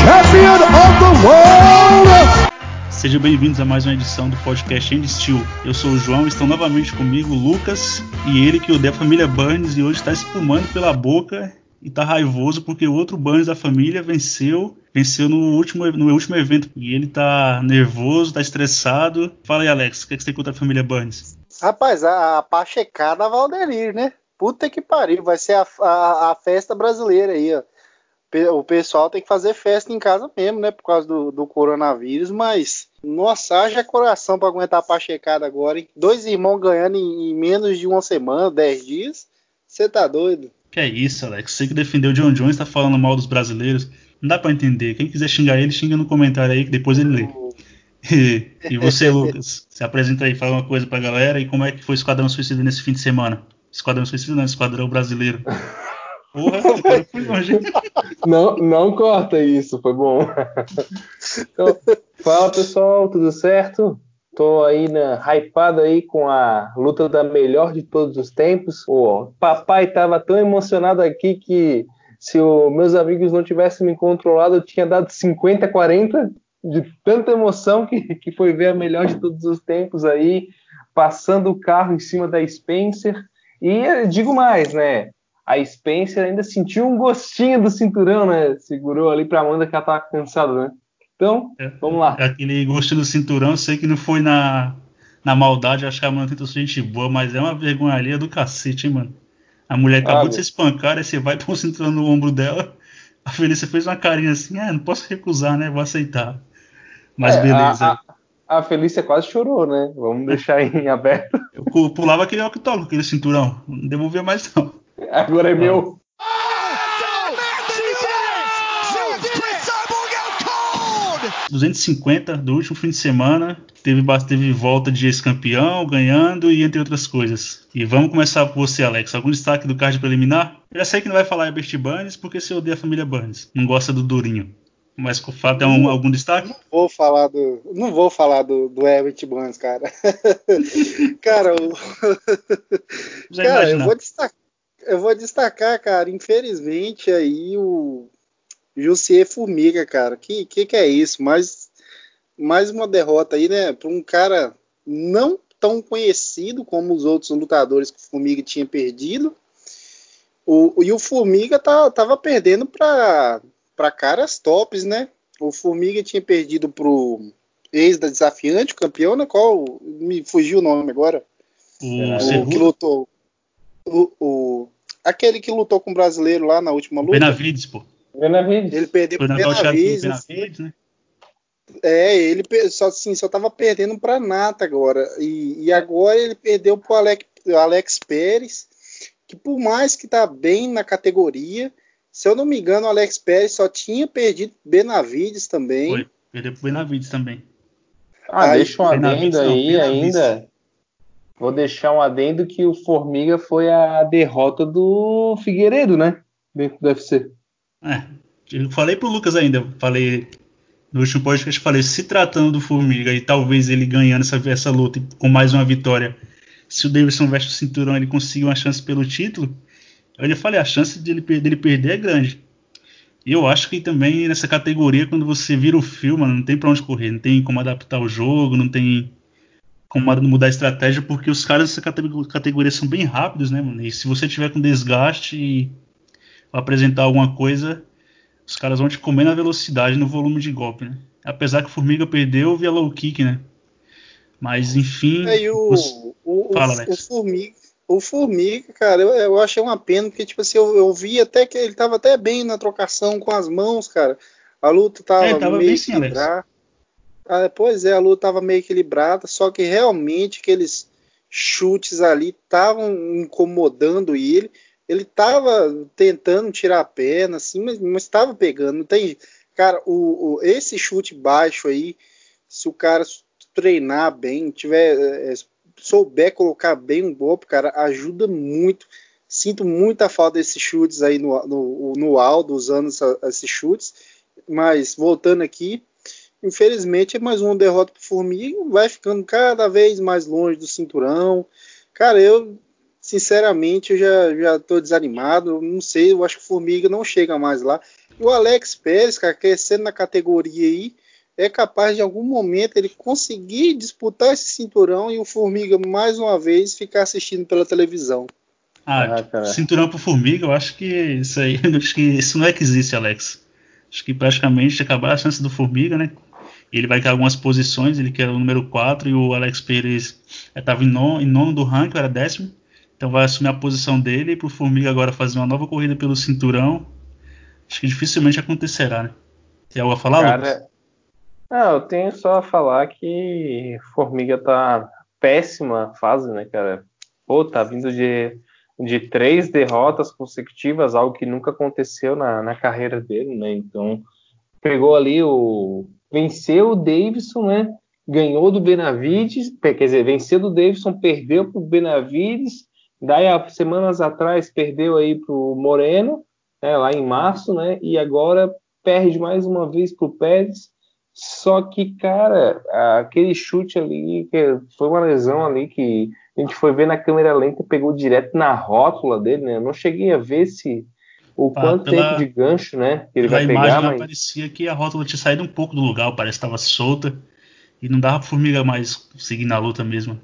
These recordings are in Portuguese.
champion of the world. Sejam bem-vindos a mais uma edição do podcast End Steel. Eu sou o João, estão novamente comigo o Lucas e ele que odeia a família Burns e hoje está espumando pela boca e tá raivoso porque o outro Burns da família venceu, venceu no último, no último evento e ele tá nervoso, tá estressado. Fala aí, Alex, o que, é que você tem contra a família Burns? Rapaz, a, a pachecada Valderir, né? Puta que pariu, vai ser a, a, a, festa brasileira aí, ó. O pessoal tem que fazer festa em casa mesmo, né? Por causa do, do coronavírus, mas. Nossa, haja coração pra aguentar a pachecada agora, hein? Dois irmãos ganhando em, em menos de uma semana, dez dias. Você tá doido? Que é isso, Alex? Você que defendeu o John Jones tá falando mal dos brasileiros. Não dá para entender. Quem quiser xingar ele, xinga no comentário aí que depois ele lê. E, e você, Lucas, se apresenta aí, fala uma coisa pra galera e como é que foi o Esquadrão Suicida nesse fim de semana? Esquadrão Suicida não, Esquadrão Brasileiro. Porra, cara, fui longe. Não, não corta isso, foi bom. Então, fala pessoal, tudo certo? Tô aí na, hypado aí com a luta da melhor de todos os tempos. O papai tava tão emocionado aqui que se os meus amigos não tivessem me controlado, eu tinha dado 50 40 de tanta emoção que, que foi ver a melhor de todos os tempos aí, passando o carro em cima da Spencer. E digo mais, né? A Spencer ainda sentiu um gostinho do cinturão, né? Segurou ali pra Amanda que ela tava cansada, né? Então, é, vamos lá. Aquele gosto do cinturão, sei que não foi na, na maldade, acho que a Amanda tentou ser gente boa, mas é uma vergonha ali do cacete, hein, mano. A mulher acabou ah, de se espancar, aí você vai pôr o cinturão no ombro dela. A Felícia fez uma carinha assim, ah, não posso recusar, né? Vou aceitar. Mas é, beleza. A, a, a, Felícia quase chorou, né? Vamos deixar em aberto. Eu pulava aquele octógono, aquele cinturão. Não devolvia mais, não. Agora é meu. 250 do último fim de semana. Teve, teve volta de ex-campeão, ganhando e entre outras coisas. E vamos começar por você, Alex. Algum destaque do card preliminar? Eu já sei que não vai falar Herbert Burns, porque você odeia a família Burns. Não gosta do Durinho. Mas com fato é um, algum destaque? Não vou falar do. Não vou falar do, do Herbert Burns, cara. cara, o... cara eu vou, destacar, eu vou destacar, cara, infelizmente aí o Jussier Formiga, cara. Que, que que é isso? Mais, mais uma derrota aí, né? Para um cara não tão conhecido como os outros lutadores que o Formiga tinha perdido. O, e o Formiga tá, tava perdendo para caras tops, né? O Formiga tinha perdido pro ex da desafiante, o campeão, né? Qual? Me fugiu o nome agora. O, o que lutou. O, o, aquele que lutou com o brasileiro lá na última luta. Benavides, pô. Benavides. Ele perdeu pro Benavides. Benavides né? É, ele só, assim, só tava perdendo pra Nata agora. E, e agora ele perdeu pro Alex, Alex Pérez, que por mais que tá bem na categoria, se eu não me engano, o Alex Pérez só tinha perdido Benavides também. Foi, perdeu pro Benavides também. Ah, aí, deixa um adendo aí ainda. Vou deixar um adendo que o Formiga foi a derrota do Figueiredo, né? Dentro do UFC. É, eu falei pro Lucas ainda, falei no último podcast, falei, se tratando do Formiga e talvez ele ganhando essa, essa luta com mais uma vitória, se o Davidson veste o cinturão ele conseguir uma chance pelo título, eu já falei, a chance dele, dele perder é grande. E eu acho que também nessa categoria, quando você vira o filme, não tem pra onde correr, não tem como adaptar o jogo, não tem como mudar a estratégia, porque os caras dessa categoria são bem rápidos, né, mano? E se você tiver com desgaste e apresentar alguma coisa, os caras vão te comer na velocidade, no volume de golpe, né? Apesar que o Formiga perdeu via low kick, né? Mas enfim. É, o, os... o, Fala, o, o, Formiga, o Formiga, cara, eu, eu achei uma pena, porque, tipo assim, eu, eu vi até que ele tava até bem na trocação com as mãos, cara. A luta tava, é, tava meio equilibrada. Ah, pois é, a luta tava meio equilibrada, só que realmente aqueles chutes ali estavam incomodando ele ele tava tentando tirar a perna, assim, mas, mas tava pegando. Não tem. Cara, o, o, esse chute baixo aí, se o cara treinar bem, tiver. É, souber colocar bem um golpe, cara, ajuda muito. Sinto muita falta desses chutes aí no, no, no Aldo, usando essa, esses chutes. Mas voltando aqui, infelizmente é mais uma derrota pro Formiga, vai ficando cada vez mais longe do cinturão. Cara, eu sinceramente, eu já, já tô desanimado. Não sei, eu acho que o Formiga não chega mais lá. O Alex Pérez, cara, crescendo na categoria aí, é capaz de em algum momento ele conseguir disputar esse cinturão e o Formiga mais uma vez ficar assistindo pela televisão. Ah, ah cinturão pro Formiga, eu acho que isso aí, acho que isso não é que existe, Alex. Acho que praticamente acabar a chance do Formiga, né? Ele vai ter algumas posições, ele quer o número 4 e o Alex Pérez estava em, nono, em nono do ranking, era décimo. Então vai assumir a posição dele e pro Formiga agora fazer uma nova corrida pelo cinturão. Acho que dificilmente acontecerá, né? Tem algo a falar, Cara, Lucas? Não, eu tenho só a falar que Formiga tá péssima fase, né, cara? Pô, tá vindo de, de três derrotas consecutivas, algo que nunca aconteceu na, na carreira dele, né? Então, pegou ali o. Venceu o Davidson, né? Ganhou do Benavides, quer dizer, venceu do Davidson, perdeu pro Benavides, daí semanas atrás perdeu aí pro Moreno, né, lá em março, né? E agora perde mais uma vez pro Pérez só que, cara, aquele chute ali, que foi uma lesão ali que a gente foi ver na câmera lenta pegou direto na rótula dele, né? Eu não cheguei a ver se o quanto pela, tempo de gancho, né? Que ele vai pegar. Imagem, mas... parecia que a rótula tinha saído um pouco do lugar, parece que estava solta e não dava pra formiga mais seguir na luta mesmo.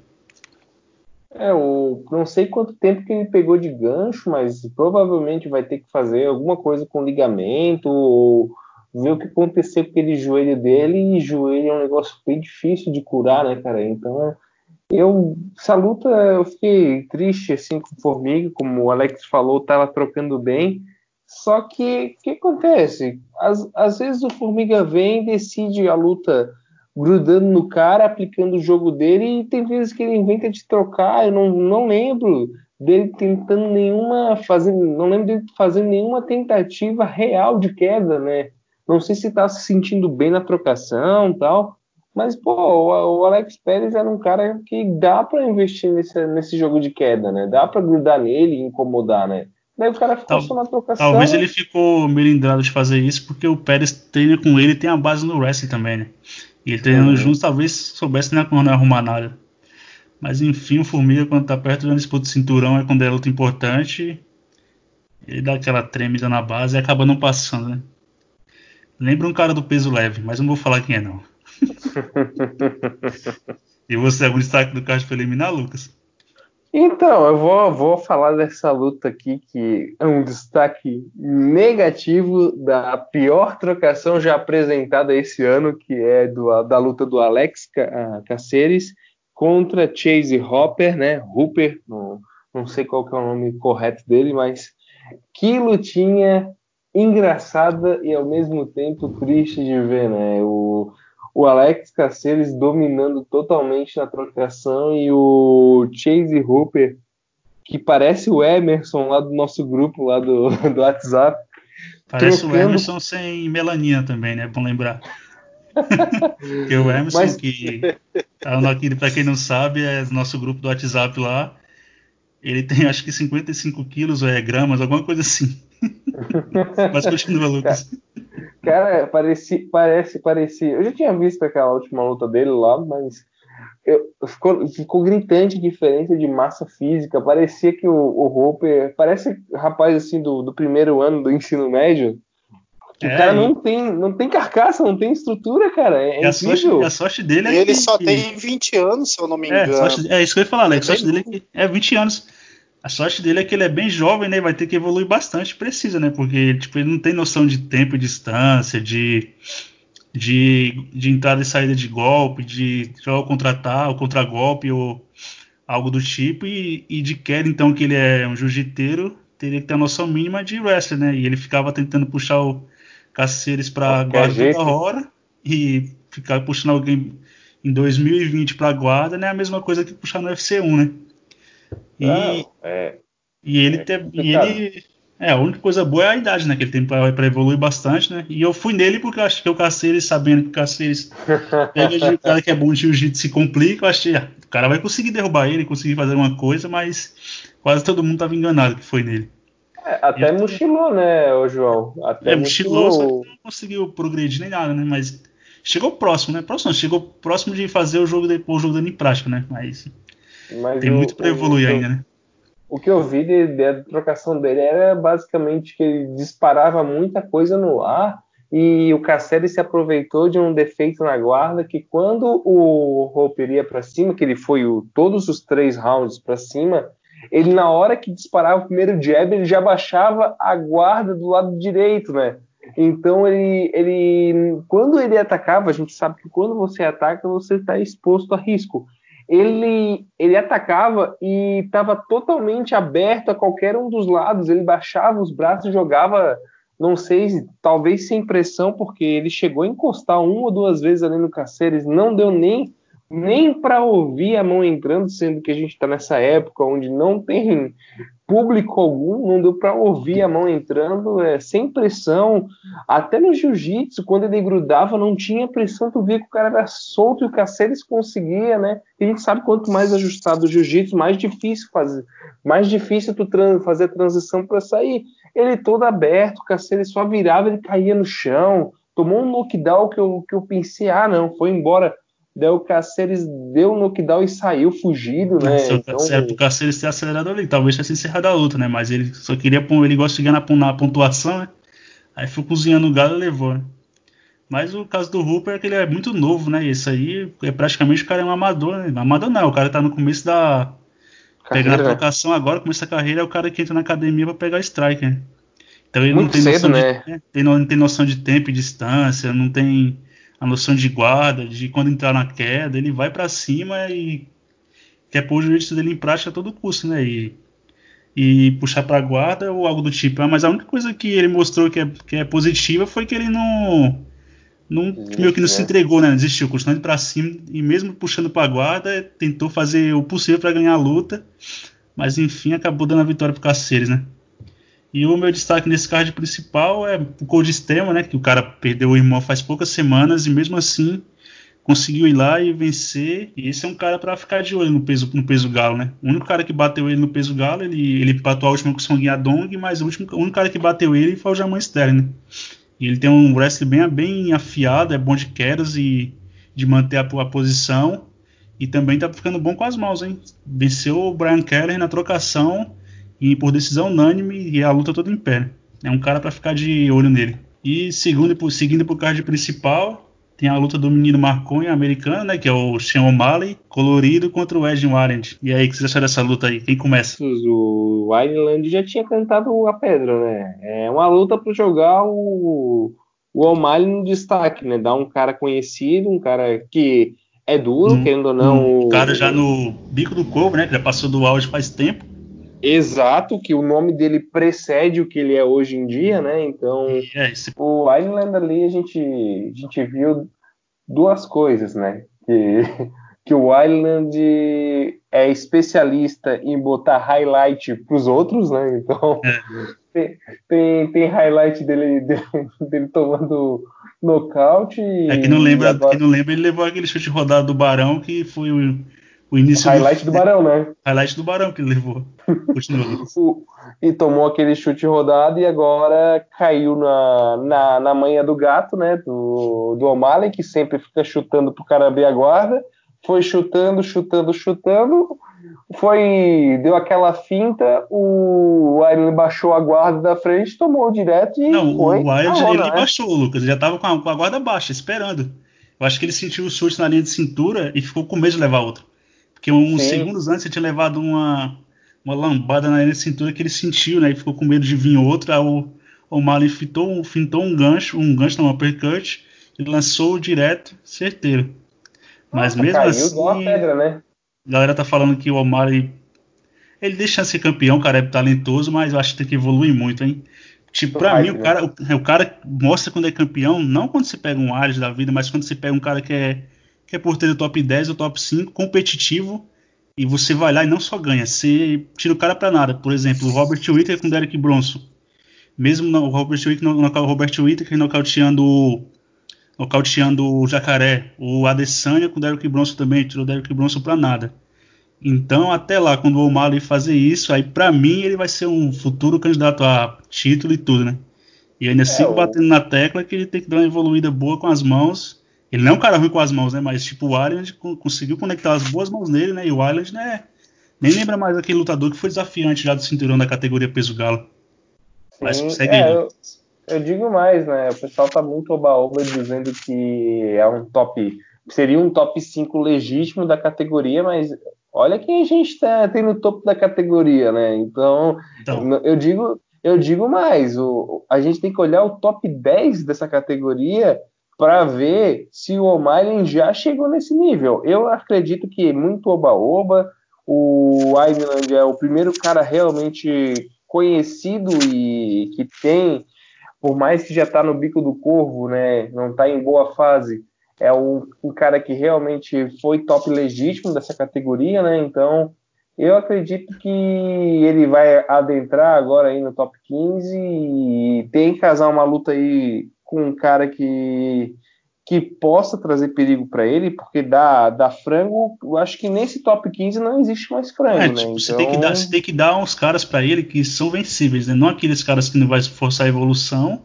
É, o, não sei quanto tempo que ele pegou de gancho, mas provavelmente vai ter que fazer alguma coisa com ligamento ou ver o que aconteceu com aquele joelho dele, e joelho é um negócio bem difícil de curar, né, cara? Então, eu, essa luta, eu fiquei triste, assim, com o Formiga, como o Alex falou, tava trocando bem, só que, o que acontece? Às, às vezes o Formiga vem e decide a luta grudando no cara, aplicando o jogo dele, e tem vezes que ele inventa de trocar, eu não, não lembro dele tentando nenhuma, fazendo, não lembro dele fazendo nenhuma tentativa real de queda, né? Não sei se está se sentindo bem na trocação tal. Mas, pô, o, Alex Pérez era um cara que dá para investir nesse, nesse jogo de queda, né? Dá para grudar nele e incomodar, né? Daí o cara ficou Tal, só na trocação. Talvez ele ficou melindrado de fazer isso porque o Pérez treina com ele e tem a base no wrestling também, né? E ele treinando uhum. juntos talvez soubesse não arrumar nada. Mas enfim, o Formiga, quando tá perto da disputa de cinturão, é quando é luta importante. Ele dá aquela tremida na base e acaba não passando, né? Lembra um cara do peso leve, mas não vou falar quem é não. e você, algum destaque do card preliminar, Lucas? Então, eu vou, vou falar dessa luta aqui, que é um destaque negativo da pior trocação já apresentada esse ano, que é do, da luta do Alex Caceres contra Chase Hopper, né? Hooper, não, não sei qual que é o nome correto dele, mas que lutinha engraçada e ao mesmo tempo triste de ver, né? O, o Alex Caceres dominando totalmente na trocação e o Chase Hooper, que parece o Emerson lá do nosso grupo, lá do, do WhatsApp. Parece trocando... o Emerson sem melanina também, né? Bom lembrar. Porque o Emerson, Mas... que tá aqui, pra quem não sabe, é nosso grupo do WhatsApp lá. Ele tem acho que 55 quilos, é gramas, alguma coisa assim. Mas continua, Lucas. Cara, parece, parece, parece. Eu já tinha visto aquela última luta dele lá, mas eu, ficou, ficou gritante a diferença de massa física. Parecia que o, o Hopper parece rapaz assim do, do primeiro ano do ensino médio. É, o cara não tem, não tem carcaça, não tem estrutura, cara. É, a, sorte, a sorte dele é Ele que, só tem 20 anos, se eu não me engano. É, sorte, é isso que eu ia falar, Alex. A sorte dele é, que, é 20 anos. A sorte dele é que ele é bem jovem, né? Vai ter que evoluir bastante, precisa, né? Porque tipo, ele não tem noção de tempo e distância, de, de, de entrada e saída de golpe, de jogar o contra-golpe contra -golpe, ou algo do tipo. E, e de queda, então, que ele é um jiu-jiteiro, teria que ter a noção mínima de wrestling, né? E ele ficava tentando puxar o Caceiros para guarda jeito. toda hora e ficar puxando alguém em 2020 para guarda, né? A mesma coisa que puxar no UFC 1, né? E, é, e ele, é te, e ele é, a única coisa boa é a idade, né? Que ele tem para evoluir bastante, né? E eu fui nele porque eu acho que o Caceres, sabendo que o Caceres pega de cara que é bom de jiu-jitsu se complica, eu achei, ah, o cara vai conseguir derrubar ele, conseguir fazer uma coisa, mas quase todo mundo tava enganado que foi nele. É, até e, mochilou, né, o João? Até é, mochilou, mochilou, só que não conseguiu progredir nem nada, né? Mas chegou próximo, né? Próximo, chegou próximo de fazer o jogo depois o jogo dando em prática, né? Mas mas tem o, muito para evoluir o, ainda, né? o que eu vi de, da trocação dele era basicamente que ele disparava muita coisa no ar e o Casseri se aproveitou de um defeito na guarda que quando o Roper ia para cima, que ele foi o, todos os três rounds para cima, ele na hora que disparava o primeiro jab, ele já baixava a guarda do lado direito, né? Então ele, ele quando ele atacava, a gente sabe que quando você ataca, você está exposto a risco. Ele, ele atacava e estava totalmente aberto a qualquer um dos lados. Ele baixava os braços, jogava não sei, talvez sem pressão, porque ele chegou a encostar uma ou duas vezes ali no Caceres, não deu nem nem para ouvir a mão entrando, sendo que a gente está nessa época onde não tem público algum, não deu para ouvir a mão entrando, é, sem pressão. Até no jiu-jitsu, quando ele grudava, não tinha pressão, tu via que o cara era solto e o Caceres conseguia, né? E a gente sabe quanto mais ajustado o jiu-jitsu, mais difícil fazer, mais difícil tu fazer a transição para sair. Ele todo aberto, o Caceres só virava, ele caía no chão, tomou um knockdown que eu, que eu pensei, ah, não, foi embora Daí o Cáceres deu no knockdown e saiu fugido, né? Nossa, então... Cáceres ter acelerado ali, talvez tivesse encerrado a luta, né? Mas ele só queria, ele gosta de ganhar na, pontuação, né? Aí foi cozinhando o galo e levou, né? Mas o caso do Hooper é que ele é muito novo, né? E esse aí é praticamente o cara é um amador, né? Amador não, o cara tá no começo da. Carreira. Pegando a trocação agora, começa a carreira, é o cara que entra na academia pra pegar striker. Né? Então ele muito não tem cedo, noção né? de, né? Tem, não tem noção de tempo e distância, não tem a noção de guarda, de quando entrar na queda, ele vai para cima e quer pôr o jiu-jitsu dele em prática a todo custo, né? E, e puxar para guarda ou algo do tipo. Mas a única coisa que ele mostrou que é, que é positiva foi que ele não, não meio que não se entregou, né? Desistiu, continuou indo para cima e mesmo puxando para guarda, tentou fazer o possível para ganhar a luta, mas enfim acabou dando a vitória pro Caceres, né? E o meu destaque nesse card principal é o Cold Stemma, né? Que o cara perdeu o irmão faz poucas semanas e mesmo assim conseguiu ir lá e vencer. E esse é um cara para ficar de olho no peso, no peso galo, né? O único cara que bateu ele no peso galo, ele, ele empatou a última com o Song Yadong, mas o, último, o único cara que bateu ele foi o Jaman Sterling, né? E ele tem um wrestling bem, bem afiado, é bom de quedas e de manter a, a posição. E também tá ficando bom com as mãos, hein? Venceu o Brian Keller na trocação e por decisão unânime e a luta toda em pé. É um cara para ficar de olho nele. E segundo, seguindo pro card principal, tem a luta do menino Marconi americano, né? Que é o Sean O'Malley, colorido contra o Ed Warren. E aí, o que você achou dessa luta aí? Quem começa? O Wineland já tinha cantado a pedra, né? É uma luta para jogar o, o O'Malley no destaque, né? Dar um cara conhecido, um cara que é duro, hum, querendo ou não. Um cara já no bico do corvo, né? Que já passou do auge faz tempo. Exato, que o nome dele precede o que ele é hoje em dia, né? Então, é o Island ali a gente, a gente viu duas coisas, né? Que, que o Island é especialista em botar highlight para os outros, né? Então, é. tem, tem, highlight dele, dele, dele tomando nocaute. É que não lembra, agora... que não lembra, ele levou aquele chute rodado do Barão que foi o o início o highlight do, do Barão, né? Highlight do Barão que ele levou. e tomou aquele chute rodado e agora caiu na, na, na manha do gato, né? Do, do O'Malley, que sempre fica chutando pro cara abrir a guarda. Foi chutando, chutando, chutando. Foi. Deu aquela finta, o Iron baixou a guarda da frente, tomou direto e. Não, foi o Wild ele né? baixou, Lucas. Ele já tava com a, com a guarda baixa, esperando. Eu acho que ele sentiu o chute na linha de cintura e ficou com medo de levar outro. Porque uns Sim. segundos antes ele tinha levado uma, uma lambada na cintura que ele sentiu, né? E ficou com medo de vir outra. Aí o, o Marlin fintou, fintou um gancho, um gancho não, um uppercut, e lançou direto, certeiro. Mas Nossa, mesmo assim. Pedra, né? A galera tá falando que o O'Malley. Ele deixa de ser campeão, cara, é talentoso, mas eu acho que tem que evoluir muito, hein? Tipo, pra mim, o cara, o, o, cara mostra quando é campeão, não quando você pega um Ares da vida, mas quando você pega um cara que é que é por ter o top 10 ou top 5, competitivo, e você vai lá e não só ganha, você tira o cara para nada. Por exemplo, o Robert Whittaker com o Derek Bronson. Mesmo o Robert Whittaker, no, Robert Whittaker nocauteando, nocauteando o Jacaré. O Adesanya com o Derek Bronson também, tirou o Derek Bronson para nada. Então, até lá, quando o O'Malley fazer isso, aí para mim ele vai ser um futuro candidato a título e tudo, né? E ainda é, sigo batendo na tecla que ele tem que dar uma evoluída boa com as mãos ele não é um cara ruim com as mãos, né? Mas tipo, o Island conseguiu conectar as boas mãos nele, né? E o Island, né? Nem lembra mais aquele lutador que foi desafiante já do cinturão da categoria peso galo. Mas consegue é, eu, eu, digo mais, né? O pessoal tá muito oba-oba dizendo que é um top. Seria um top 5 legítimo da categoria, mas olha quem a gente tá, tem no topo da categoria, né? Então, então. eu digo. Eu digo mais, o, a gente tem que olhar o top 10 dessa categoria para ver se o O'Malley já chegou nesse nível. Eu acredito que muito oba-oba, o Island é o primeiro cara realmente conhecido e que tem, por mais que já está no bico do corvo, né, não está em boa fase, é um, um, cara que realmente foi top legítimo dessa categoria, né? Então eu acredito que ele vai adentrar agora aí no top 15 e tem que casar uma luta aí com um cara que que possa trazer perigo para ele, porque da, da frango, eu acho que nesse top 15 não existe mais frango, é, né? Tipo, você, tem que dar, você tem que dar uns caras para ele que são vencíveis, né? Não aqueles caras que não vai forçar a evolução,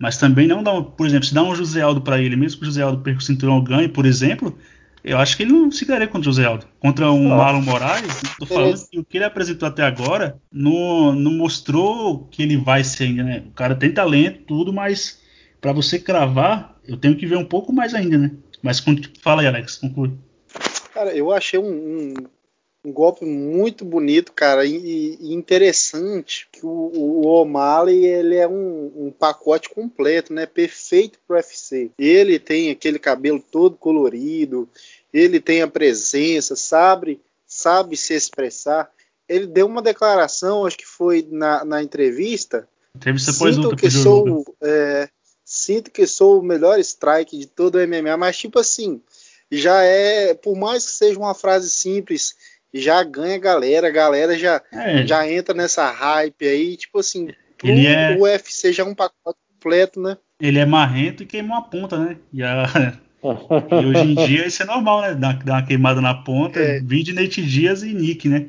mas também não dá, por exemplo, se dá um José Aldo para ele, mesmo que o José Aldo perca o cinturão ganhe, por exemplo, eu acho que ele não se ganharia contra o José Aldo. Contra um Marlon Moraes, tô falando que o que ele apresentou até agora não, não mostrou que ele vai ser ainda, né? O cara tem talento, tudo, mas para você cravar, eu tenho que ver um pouco mais ainda, né? Mas fala aí, Alex, conclui. Cara, eu achei um, um, um golpe muito bonito, cara, e, e interessante que o, o O'Malley ele é um, um, pacote completo, né? Perfeito pro UFC. Ele tem aquele cabelo todo colorido, ele tem a presença, sabe, sabe se expressar. Ele deu uma declaração, acho que foi na, na entrevista. Entrevista depois Sinto que sou é, sinto que sou o melhor strike de todo o MMA, mas tipo assim, já é, por mais que seja uma frase simples, já ganha galera, a galera já, é. já entra nessa hype aí, tipo assim, ele é... o UFC já é um pacote completo, né? Ele é marrento e queimou a ponta, né? E, a... e hoje em dia isso é normal, né? Dar, dar uma queimada na ponta, é. de Nate Dias e Nick, né?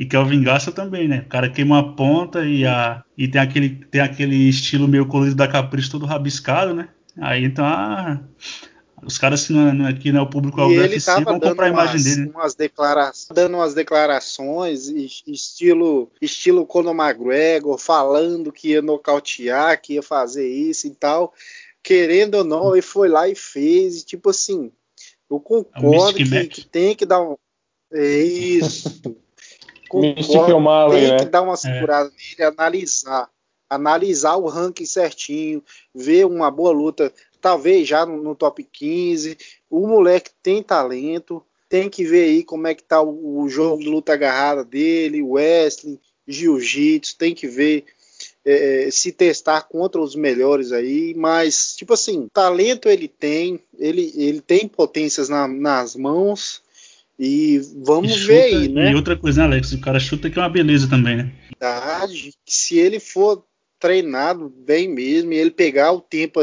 E Kelvin Gassa também, né? O cara queima a ponta e, a, e tem, aquele, tem aquele estilo meio colorido da Capricho todo rabiscado, né? Aí então ah, os caras que não, é, aqui não é o público e ele UFC vão comprar a imagem dele. Né? Umas declarações, dando umas declarações, estilo, estilo Conor McGregor, falando que ia nocautear, que ia fazer isso e tal. Querendo ou não, ele foi lá e fez. E, tipo assim, eu concordo que, que, tem que dar um. É isso. concordo, tem né? que dar uma segurada é. nele, analisar. Analisar o ranking certinho, ver uma boa luta, talvez já no, no top 15. O moleque tem talento, tem que ver aí como é que tá o, o jogo de luta agarrada dele, Wesley, Jiu-Jitsu, tem que ver é, se testar contra os melhores aí, mas tipo assim, talento ele tem, ele, ele tem potências na, nas mãos, e vamos e ver aí, né? E outra coisa, né, Alex? O cara chuta que é uma beleza também, né? Verdade. Se ele for treinado bem mesmo e ele pegar o tempo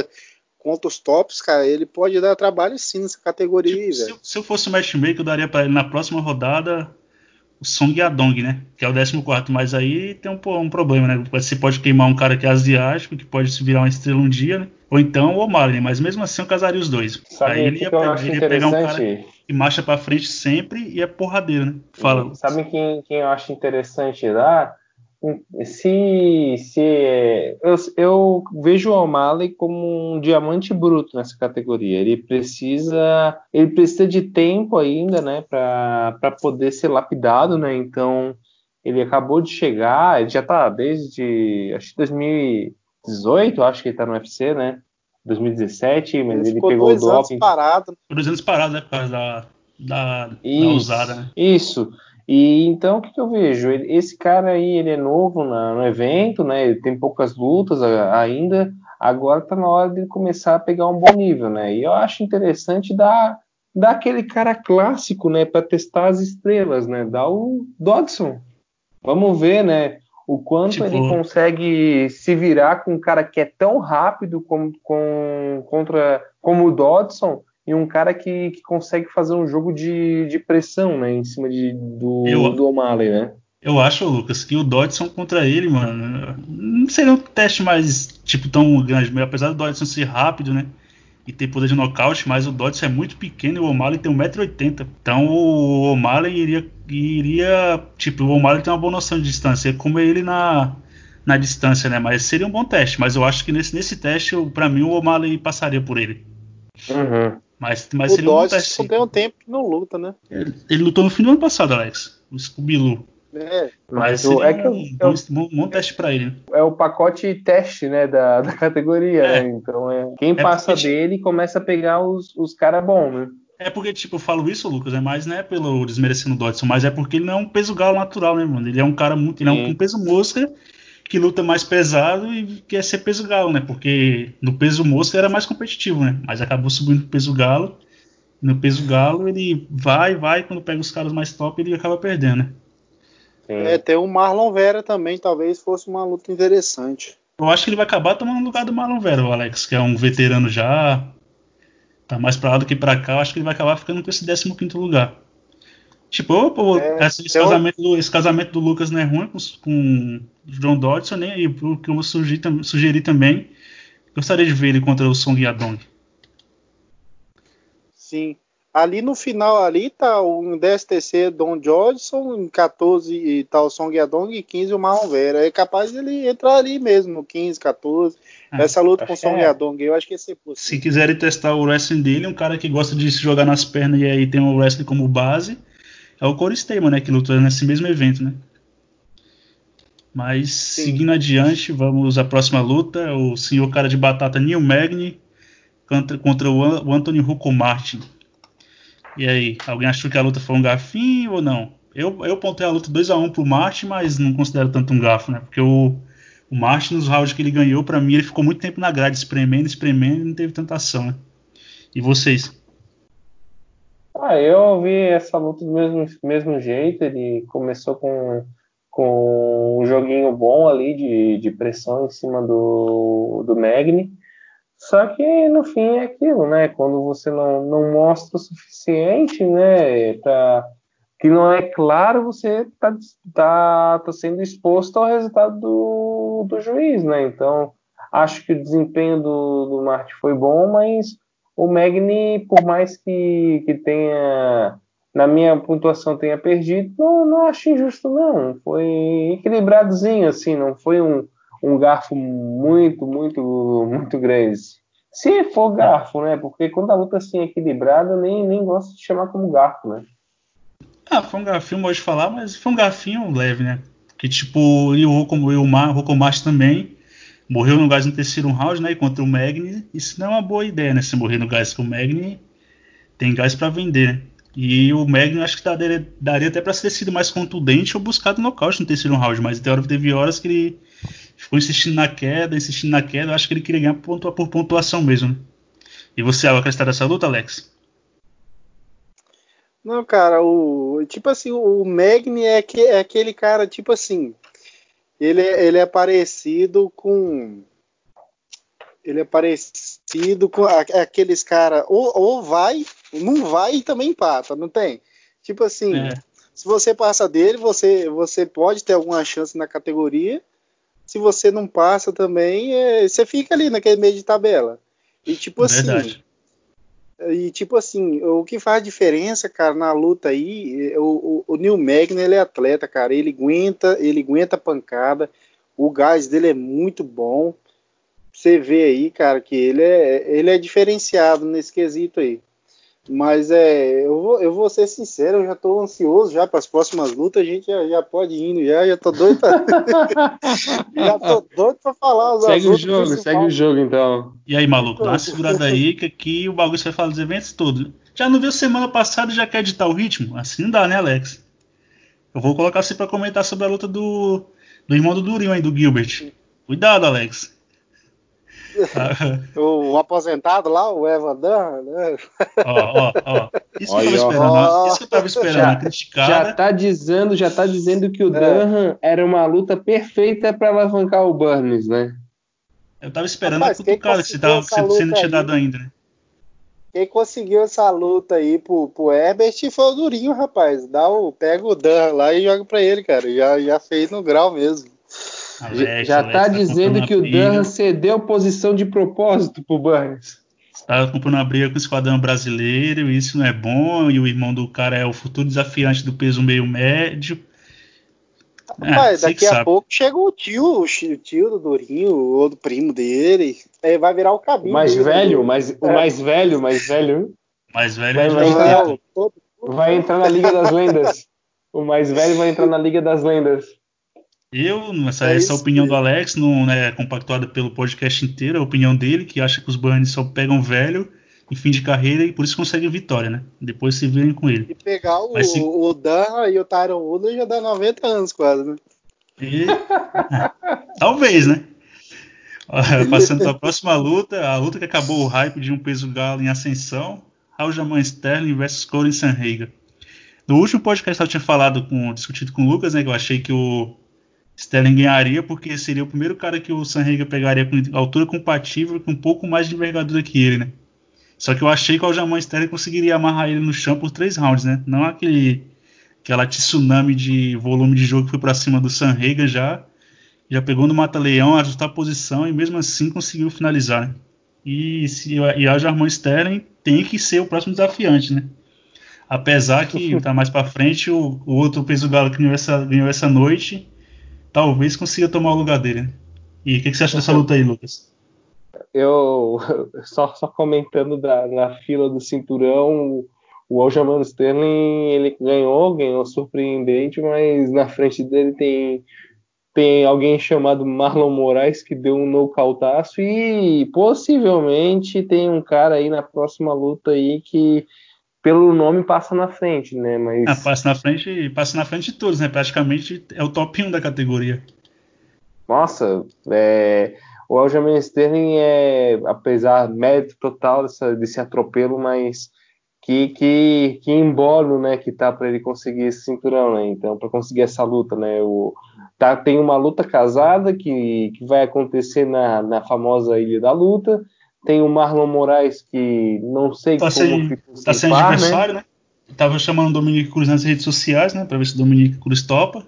contra os tops, cara, ele pode dar trabalho sim nessa categoria, tipo, se, se, eu fosse o matchmaker, eu daria para ele na próxima rodada o Song Yadong, né? Que é o 14. Mas aí tem um, um, problema, né? Você pode queimar um cara que é asiático, que pode se virar uma estrela um dia, né? Ou então o O'Malley, mas mesmo assim eu casaria os dois. Sabe aí ele ia, ele ia pegar um cara que marcha para frente sempre e é porradeiro, né? Fala. Sabe quem, quem eu acho interessante lá? Se, se eu, eu vejo o O'Malley como um diamante bruto nessa categoria. Ele precisa ele precisa de tempo ainda, né, para poder ser lapidado, né? Então ele acabou de chegar, ele já tá desde acho que 2018, acho que ele tá no UFC, né? 2017, mas ele, ele pegou o doping. Parado. Dois anos parado, né? Por causa da, da, isso, da usada, né? Isso. E então o que, que, eu vejo? Esse cara aí, ele é novo na, no evento, né? Ele tem poucas lutas ainda. Agora tá na hora de começar a pegar um bom nível, né? E eu acho interessante dar, dar aquele cara clássico, né? Para testar as estrelas, né? Dar o Dodson. Vamos ver, né? O quanto tipo... ele consegue se virar com um cara que é tão rápido como, com, contra, como o Dodson e um cara que, que consegue fazer um jogo de, de pressão, né, em cima de, do, eu, do O'Malley, né? Eu acho, Lucas, que o Dodson contra ele, mano, não seria um teste mais, tipo, tão grande, apesar do Dodson ser rápido, né? E tem poder de nocaute, mas o Dodson é muito pequeno e o O'Malley tem 1,80m. Então o O'Malley iria, iria. Tipo, o O'Malley tem uma boa noção de distância. Ia comer ele na, na distância, né? Mas seria um bom teste. Mas eu acho que nesse, nesse teste, para mim, o O'Malley passaria por ele. Uhum. Mas, mas o seria Dodge um bom teste. ganha um tempo que não luta, né? Ele, ele, lutou no fim do ano passado, Alex. O Scooby-Loo. É, mas é que um, eu, um, bom teste para ele. Né? É o pacote teste, né, da, da categoria, é. né? Então é, quem é passa porque, dele começa a pegar os, os caras bons, né? É porque, tipo, eu falo isso, Lucas, é mais, né, pelo desmerecendo o Dodson, mas é porque ele não é um peso galo natural, né, mano? Ele é um cara muito. Ele é um, um peso mosca que luta mais pesado e quer ser peso galo, né? Porque no peso mosca era mais competitivo, né? Mas acabou subindo pro peso galo. No peso galo ele vai, vai, quando pega os caras mais top ele acaba perdendo, né? É, tem o Marlon Vera também, talvez fosse uma luta interessante. Eu acho que ele vai acabar tomando o lugar do Marlon Vera, o Alex, que é um veterano já. Tá mais pra lá do que pra cá. Eu acho que ele vai acabar ficando com esse 15 lugar. Tipo, pô, é, esse, esse, casamento do, esse, casamento do, Lucas não é ruim com, com o John Dodson, né? E o que eu sugeri, sugeri, também, gostaria de ver ele contra o Song Yadong. Sim. Ali no final ali tá o 10 TC Don Johnson, em 14 tá o Song Yadong e 15 o Marlon Vera. É capaz de ele entrar ali mesmo, no 15, 14. Ah, Essa luta com o Song é. Yadong, eu acho que ia ser possível. Se quiserem testar o wrestling dele, um cara que gosta de se jogar nas pernas e aí tem o wrestling como base, é o Corey Stamen, né, que lutou nesse mesmo evento, né? Mas Sim. seguindo adiante, vamos à próxima luta, o senhor cara de batata Neil Magny contra, contra o Anthony Rucco Martin. E aí, alguém achou que a luta foi um gafinho ou não? Eu, eu pontei a luta 2x1 um pro Martin, mas não considero tanto um gafo, né? Porque o, o nos rounds que ele ganhou, para mim, ele ficou muito tempo na grade, espremendo, espremendo e não teve tanta ação, né? E vocês? Ah, eu vi essa luta do mesmo, mesmo jeito. Ele começou com, com um joguinho bom ali de, de pressão em cima do, do Magni. Só que no fim é aquilo, né? Quando você não, não mostra o suficiente, né? Pra, que não é claro, você está tá, tá sendo exposto ao resultado do, do juiz, né? Então, acho que o desempenho do, do Marte foi bom, mas o Magni, por mais que, que tenha, na minha pontuação, tenha perdido, não, não acho injusto, não. Foi equilibradozinho, assim, não foi um um garfo muito, muito, muito grande. Se for garfo, né? Porque quando a luta assim é equilibrada, nem, nem gosto de chamar como garfo, né? Ah, foi um garfinho, pode falar, mas foi um garfinho leve, né? Que tipo, e o Rokomachi também morreu no gás no terceiro round, né? Contra o Magni. Isso não é uma boa ideia, né? Se morrer no gás com o Magni, tem gás para vender, né? E o Magni acho que daria, daria até para ser sido mais contundente ou buscado nocaute no terceiro round, mas teve horas que ele ficou insistindo na queda, insistindo na queda. Eu acho que ele queria ganhar por, por pontuação mesmo. E você, vai acreditar nessa luta, Alex? Não, cara, o tipo assim, o Magni é, é aquele cara, tipo assim, ele, ele é parecido com. Ele é parecido com aqueles caras, ou, ou vai, não vai e também empata, não tem? Tipo assim, é. se você passa dele, você, você pode ter alguma chance na categoria, se você não passa também, é, você fica ali naquele meio de tabela. E tipo assim. Verdade. E tipo assim, o que faz diferença, cara, na luta aí, é, o, o, o Neil Magny, ele é atleta, cara, ele aguenta, ele aguenta pancada, o gás dele é muito bom. Você vê aí, cara, que ele é, ele é diferenciado nesse quesito aí. Mas é, eu vou, eu vou ser sincero, eu já tô ansioso já para as próximas lutas, a gente já, já pode ir indo já, já tô doido pra... já tô doido para falar os Segue o jogo, segue o jogo então. E aí, maluco, dá uma segurada aí que aqui o bagulho você vai falar dos eventos todos. Já não viu semana passada e já quer editar o ritmo? Assim não dá, né, Alex? Eu vou colocar você para comentar sobre a luta do, do irmão do Durinho aí, do Gilbert. Cuidado, Alex. o, o, aposentado lá, o Evan Dunn, né? Ó, ó, ó. Isso, que eu tava esperando, isso que eu tava esperando, já, criticar. Já tá dizendo, já tá dizendo que o é. Dunham era uma luta perfeita para alavancar o Burns, né? Eu tava esperando Rapaz, a cutucada que você, tava, que você não tinha dado ainda, né? Quem conseguiu essa luta aí pro, pro Herbert foi o Durinho, rapaz. Dá o, pega o Dan lá e joga pra ele, cara. Já, já fez no grau mesmo. Alex, já Alex, tá, tá dizendo que o Dan cedeu posição de propósito pro Burns. Tá comprando uma briga com o esquadrão brasileiro, isso não é bom, e o irmão do cara é o futuro desafiante do peso meio médio. Rapaz, é, daqui a sabe. pouco chega o tio, o tio do Durinho, ou do primo dele. Aí vai virar o cabelo. Mais dele, velho, mais, o é. mais velho, mais velho. Mais velho é vai, vai, vai entrar na Liga das Lendas. O mais velho vai entrar na Liga das Lendas. Eu, essa, é essa opinião do Alex, não é compactuada pelo podcast inteiro, a opinião dele, que acha que os Burns só pegam velho em fim de carreira e por isso conseguem vitória, né? Depois se virem com ele. E pegar o, se... o Dan e o Tyron Woodley já dá 90 anos quase, né? E... Talvez, né? Passando para a próxima luta, a luta que acabou o hype de um peso galo em ascensão, Aljamain Sterling versus Corin Sanhaga. No último podcast eu tinha falado com, discutido com o Lucas, né, que eu achei que o Sterling ganharia porque seria o primeiro cara que o Sanriga pegaria com altura compatível com um pouco mais de envergadura que ele, né? Só que eu achei que o Aljamain Sterling conseguiria amarrar ele no chão por três rounds, né? Não aquele aquela tsunami de volume de jogo que foi para cima do Sanriga já já pegou no mata-leão, ajustar a posição e mesmo assim conseguiu finalizar. Né? E, se, e Aljamain Sterling tem que ser o próximo desafiante, né? Apesar que tá mais para frente o, o, outro peso galo que ganhou essa, ganhou essa noite talvez consiga tomar o lugar dele. Né? E o que, que, você acha dessa luta aí, Lucas? Eu, só, só comentando da, na fila do cinturão, o Aljamain Sterling ele ganhou, ganhou surpreendente, mas na frente dele tem tem alguém chamado Marlon Moraes que deu um nocautaço e possivelmente tem um cara aí na próxima luta aí que pelo nome passa na frente, né? Mas ah, passa na frente, passa na frente de todos, né? Praticamente é o top 1 da categoria. Nossa, é, o Aljamain Sterling é, apesar mérito total dessa, desse atropelo, mas que que que embolo, né, que tá para ele conseguir esse cinturão, né? Então, para conseguir essa luta, né? O tá tem uma luta casada que, que vai acontecer na, na famosa Ilha da Luta tem o Marlon Moraes, que não sei tá como sem, ficou Tá sem par, adversário, né? né? Tava chamando o Dominique Cruz nas redes sociais, né? Pra ver se o Dominique Cruz topa.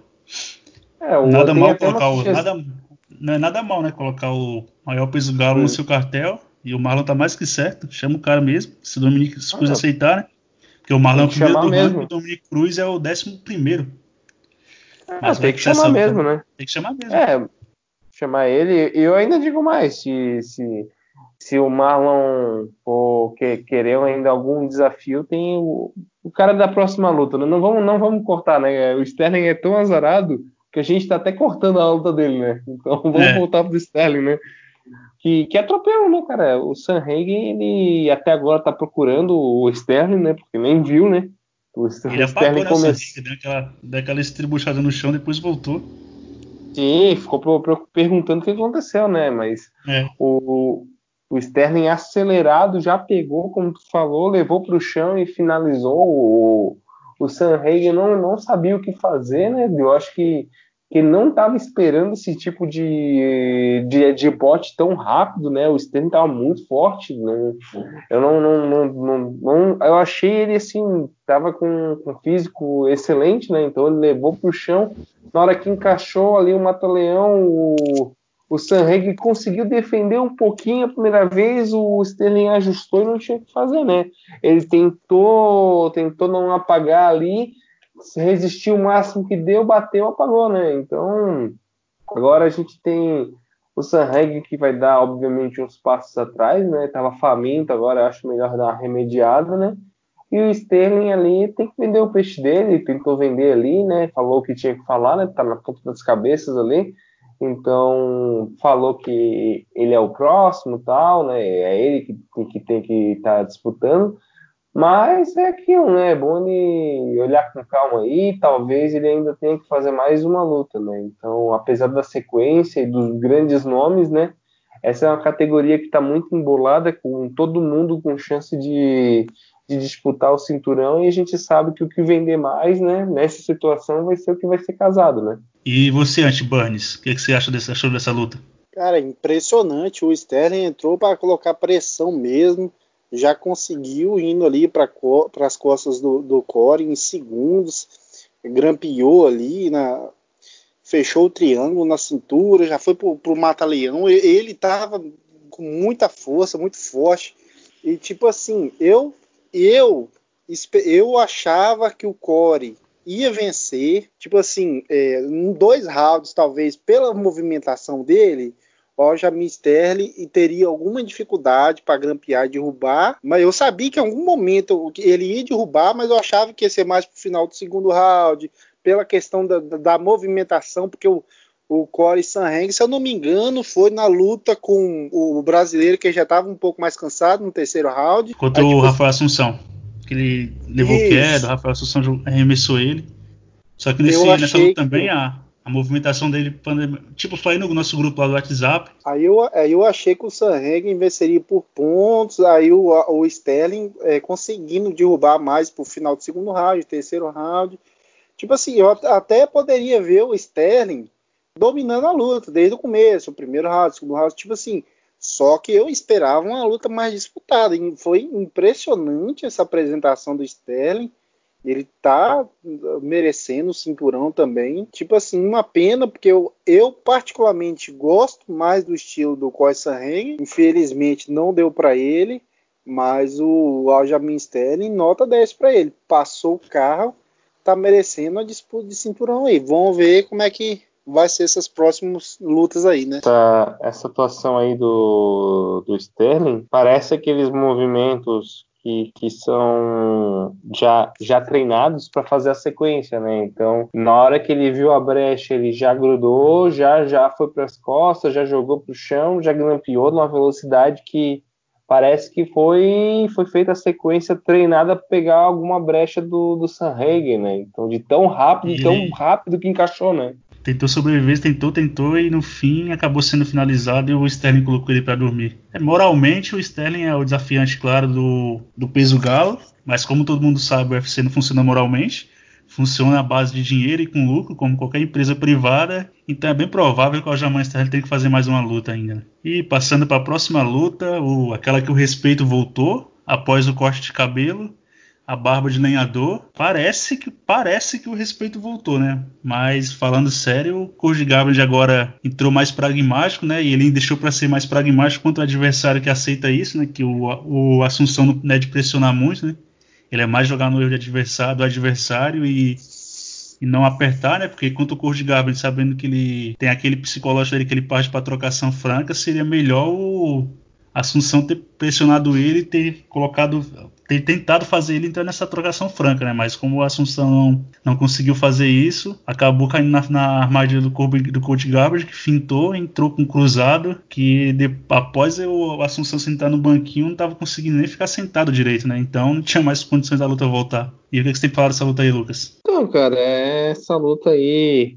É, o nada mal colocar o. Nada, não é nada mal, né? Colocar o maior peso galo no seu cartel. E o Marlon tá mais que certo. Chama o cara mesmo. Se o Dominique Cruz ah, aceitar, né? Porque o Marlon é o primeiro do mesmo. ranking e o Dominique Cruz é o décimo primeiro. É, Mas tem que chamar mesmo, né? Tem que chamar mesmo. É, chamar ele. E eu ainda digo mais, se, se se o Marlon for que, querer ainda algum desafio, tem o, o cara da próxima luta. Né? Não, vamos, não vamos cortar, né? O Sterling é tão azarado que a gente está até cortando a luta dele, né? Então vamos é. voltar pro Sterling, né? Que, que atropelou, né, cara? O Sam Hagen, ele até agora tá procurando o Sterling, né? Porque nem viu, né? O ele Sterling começou. Deu aquela, deu aquela estribuchada no chão, depois voltou. Sim, ficou perguntando o que aconteceu, né? Mas é. o, o Sterling acelerado já pegou, como tu falou, levou para o chão e finalizou. O, o Sanhagen não, não sabia o que fazer, né? Eu acho que, que não estava esperando esse tipo de, de, de bote tão rápido, né? O Sterling estava muito forte. Né? Eu não, não, não, não, eu achei ele assim, estava com, com físico excelente, né? Então ele levou para o chão. Na hora que encaixou ali o Mata-Leão, o o Sanreg conseguiu defender um pouquinho a primeira vez, o Sterling ajustou e não tinha o que fazer, né? Ele tentou, tentou não apagar ali, resistiu o máximo que deu, bateu, apagou, né? Então, agora a gente tem o Sanreg que vai dar, obviamente, uns passos atrás, né? Tava faminto, agora acho melhor dar uma remediada, né? E o Sterling ali tem que vender o peixe dele, tentou vender ali, né? Falou o que tinha que falar, né? Tá na ponta das cabeças ali então falou que ele é o próximo tal, né? É ele que, que tem que estar tá disputando. Mas é aquilo, né? É bom ele olhar com calma aí. Talvez ele ainda tenha que fazer mais uma luta, né? Então, apesar da sequência e dos grandes nomes, né? Essa é uma categoria que está muito embolada, com todo mundo com chance de, de disputar o cinturão. E a gente sabe que o que vender mais, né? Nessa situação vai ser o que vai ser casado, né? E você, Anti-Burns, o que, que, você acha dessa, achou dessa luta? Cara, impressionante. O Sterling entrou para colocar pressão mesmo. Já conseguiu indo ali para as costas do, do Core em segundos. Grampeou ali, na, fechou o triângulo na cintura, já foi pro, pro Mata-Leão. Ele estava com muita força, muito forte. E tipo assim, eu eu eu achava que o Corey ia vencer, tipo assim, é, em dois rounds, talvez, pela movimentação dele, o Jamie Sterling teria alguma dificuldade para grampear e derrubar, mas eu sabia que em algum momento ele ia derrubar, mas eu achava que ia ser mais pro final do segundo round, pela questão da, da movimentação, porque o, o Corey Sanheng, se eu não me engano, foi na luta com o brasileiro que já estava um pouco mais cansado no terceiro round. Contra Aí, o tipo, Rafael Assunção que ele levou Isso. queda, o Rafael Assunção arremessou ele. Só que nesse, nessa luta também a, a movimentação dele, tipo, foi no nosso grupo lá do WhatsApp. Aí eu, aí eu achei que o Sanhagen venceria por pontos, aí o, o Sterling é, conseguindo derrubar mais pro final do segundo round, terceiro round. Tipo assim, eu até poderia ver o Sterling dominando a luta desde o começo, o primeiro round, o segundo round, tipo assim, só que eu esperava uma luta mais disputada. E foi impressionante essa apresentação do Sterling. Ele tá merecendo o cinturão também. Tipo assim, uma pena, porque eu, eu particularmente gosto mais do estilo do Koi Sanheng. Infelizmente não deu para ele. Mas o Aljamain Sterling, nota 10 para ele. Passou o carro, tá merecendo a disputa de cinturão aí. Vamos ver como é que vai ser essas próximas lutas aí, né? Essa, essa atuação aí do, do Sterling parece aqueles movimentos que, que, são já, já treinados para fazer a sequência, né? Então, na hora que ele viu a brecha, ele já grudou, já já foi para as costas, já jogou para o chão, já grampeou numa velocidade que parece que foi foi feita a sequência treinada para pegar alguma brecha do, do Sanhagen, né? Então, de tão rápido, e... tão rápido que encaixou, né? Tentou sobreviver, tentou, tentou e no fim acabou sendo finalizado e o Sterling colocou ele para dormir. É, moralmente, o Sterling é o desafiante, claro, do, do peso galo, mas como todo mundo sabe, o UFC não funciona moralmente. Funciona à base de dinheiro e com lucro, como qualquer empresa privada. Então é bem provável que o Aljamain Sterling tenha que fazer mais uma luta ainda. E passando para a próxima luta, o, aquela que o respeito voltou após o corte de cabelo a barba de lenhador, parece que parece que o respeito voltou, né? Mas falando sério, o Cody Garbrandt agora entrou mais pragmático, né? E ele deixou para ser mais pragmático contra o adversário que aceita isso, né? Que o, o Assunção não é de pressionar muito, né? Ele é mais jogar no erro adversário, do adversário e, e não apertar, né? Porque contra o Cody Garbrandt, sabendo que ele tem aquele psicológico dele que ele parte para trocação franca, seria melhor o Assunção ter pressionado ele e ter colocado, ter tentado fazer ele entrar nessa trocação franca, né? Mas como o Assunção não, não conseguiu fazer isso, acabou caindo na, na armadilha do, do coach Gabriel, que fintou, entrou com cruzado, que de, após o Assunção sentar no banquinho, não estava conseguindo nem ficar sentado direito, né? Então não tinha mais condições da luta voltar. E o que, que você tem que falar dessa luta aí, Lucas? Então, cara, essa luta aí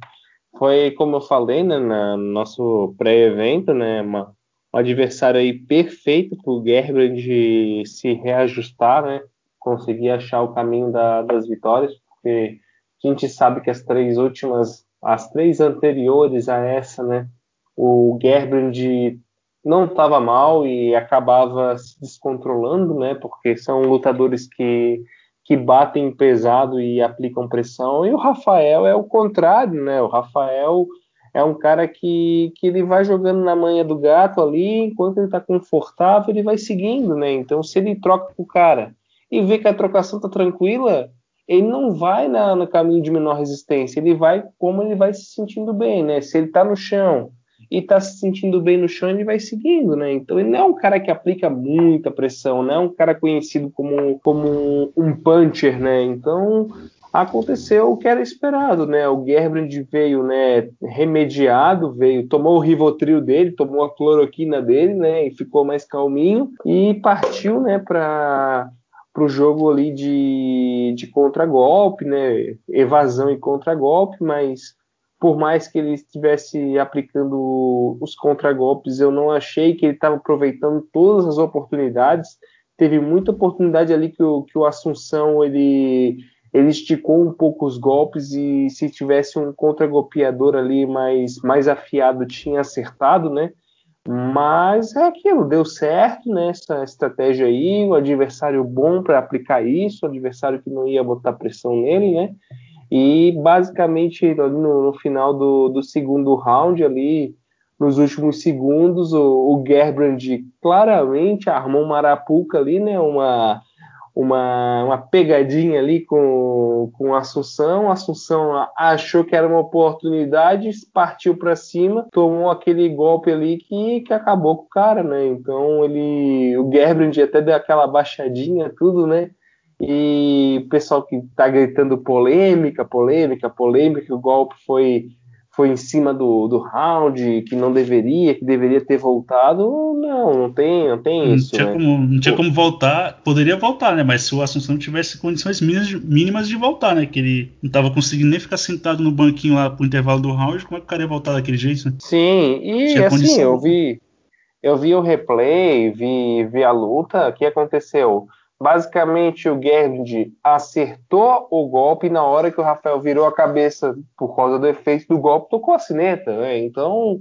foi, como eu falei, né, no nosso pré-evento, né, uma um adversário aí perfeito para o Gerbrand se reajustar, né? Conseguir achar o caminho da, das vitórias, porque a gente sabe que as três últimas, as três anteriores a essa, né? O Gerbrand não estava mal e acabava se descontrolando, né? Porque são lutadores que que batem pesado e aplicam pressão. E o Rafael é o contrário, né? O Rafael é um cara que, que ele vai jogando na manha do gato ali, enquanto ele está confortável, ele vai seguindo, né? Então, se ele troca com o cara e vê que a trocação tá tranquila, ele não vai na, no caminho de menor resistência, ele vai como ele vai se sentindo bem, né? Se ele tá no chão e tá se sentindo bem no chão, ele vai seguindo, né? Então ele não é um cara que aplica muita pressão, não é um cara conhecido como, como um, puncher, né? Então aconteceu o que era esperado, né? O Gerbrand veio, né, remediado, veio, tomou o Rivotril dele, tomou a cloroquina dele, né, e ficou mais calminho e partiu, né, para o jogo ali de, de contragolpe, né, evasão e contragolpe, mas por mais que ele estivesse aplicando os contragolpes, eu não achei que ele estava aproveitando todas as oportunidades. Teve muita oportunidade ali que o, que o Assunção ele ele esticou um pouco os golpes e se tivesse um contragolpeador ali mais, mais afiado tinha acertado, né? Mas é aquilo, deu certo nessa né, estratégia aí, o adversário bom para aplicar isso, o adversário que não ia botar pressão nele, né? E basicamente no, no final do, do segundo round ali, nos últimos segundos. O, o Gerbrand claramente armou uma arapuca ali, né? Uma, uma, uma pegadinha ali com, com Assunção. Assunção achou que era uma oportunidade, partiu para cima, tomou aquele golpe ali que, que acabou com o cara, né? Então ele. O Gerbrand até deu aquela baixadinha, tudo, né? E o pessoal que tá gritando polêmica, polêmica, polêmica, o golpe foi foi em cima do, do round, que não deveria, que deveria ter voltado. Não, não tem, não tem não isso. Tinha né? como, não tinha como voltar, poderia voltar, né? Mas se o Assunção tivesse condições mínimas de, mínimas de voltar, né? Que ele não estava conseguindo nem ficar sentado no banquinho lá pro intervalo do round, como é que o cara ia voltar daquele jeito, né? Sim, e tinha assim, condição. eu vi. Eu vi o replay, vi, vi a luta, o que aconteceu? Basicamente, o Gerd acertou o golpe na hora que o Rafael virou a cabeça por causa do efeito do golpe, tocou a sineta. Né? Então,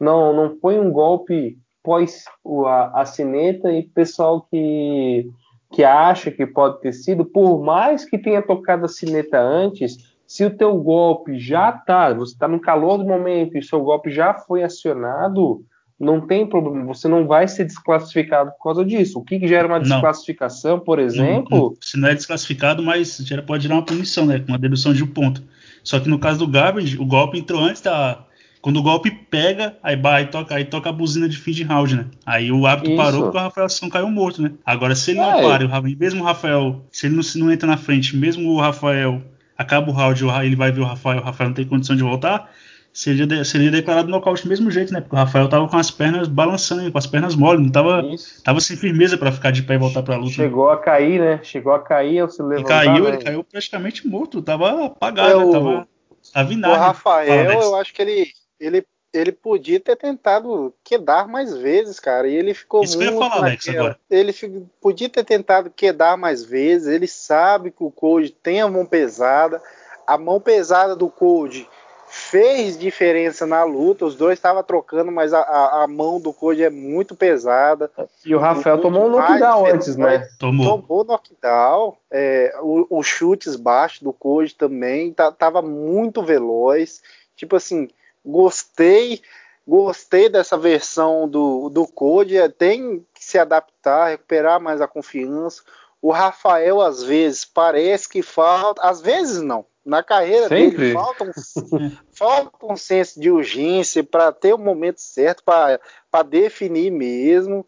não, não foi um golpe pós a, a sineta e pessoal que, que acha que pode ter sido, por mais que tenha tocado a sineta antes, se o teu golpe já tá, você está no calor do momento e seu golpe já foi acionado, não tem problema, você não vai ser desclassificado por causa disso. O que, que gera uma desclassificação, não. por exemplo? Se não é desclassificado, mas gera, pode gerar uma punição, né? Com uma dedução de um ponto. Só que no caso do Garbage, o golpe entrou antes da. Quando o golpe pega, aí, aí, toca, aí toca a buzina de fim de round, né? Aí o árbitro Isso. parou porque o Rafael Assunção caiu morto, né? Agora, se ele não é. para, mesmo o Rafael, se ele não, se não entra na frente, mesmo o Rafael acaba o round, ele vai ver o Rafael, o Rafael não tem condição de voltar, seria, seria declarado nocaute do mesmo jeito, né? Porque o Rafael tava com as pernas balançando, com as pernas mole, não tava, tava sem firmeza para ficar de pé e voltar pra luta. Chegou a cair, né? Chegou a cair, eu se levantar. E caiu, né? ele caiu praticamente morto, tava apagado, né? tava, tava O Rafael, eu acho que ele, ele, ele podia ter tentado quedar mais vezes, cara, e ele ficou Isso muito que eu ia falar, Alex, agora. Ele podia ter tentado quedar mais vezes, ele sabe que o Code tem a mão pesada, a mão pesada do Code fez diferença na luta. Os dois estavam trocando, mas a, a, a, mão do Code é muito pesada. E o Rafael o tomou um knockdown antes, né? Tomou. Tomou knockdown. É, os chutes baixos do Code também. Tá, tava muito veloz. Tipo assim, gostei. Gostei dessa versão do, do Code. É, tem que se adaptar, recuperar mais a confiança. O Rafael, às vezes, parece que falta. Às vezes não na carreira Sempre. dele falta um, falta um senso de urgência para ter o momento certo para definir mesmo.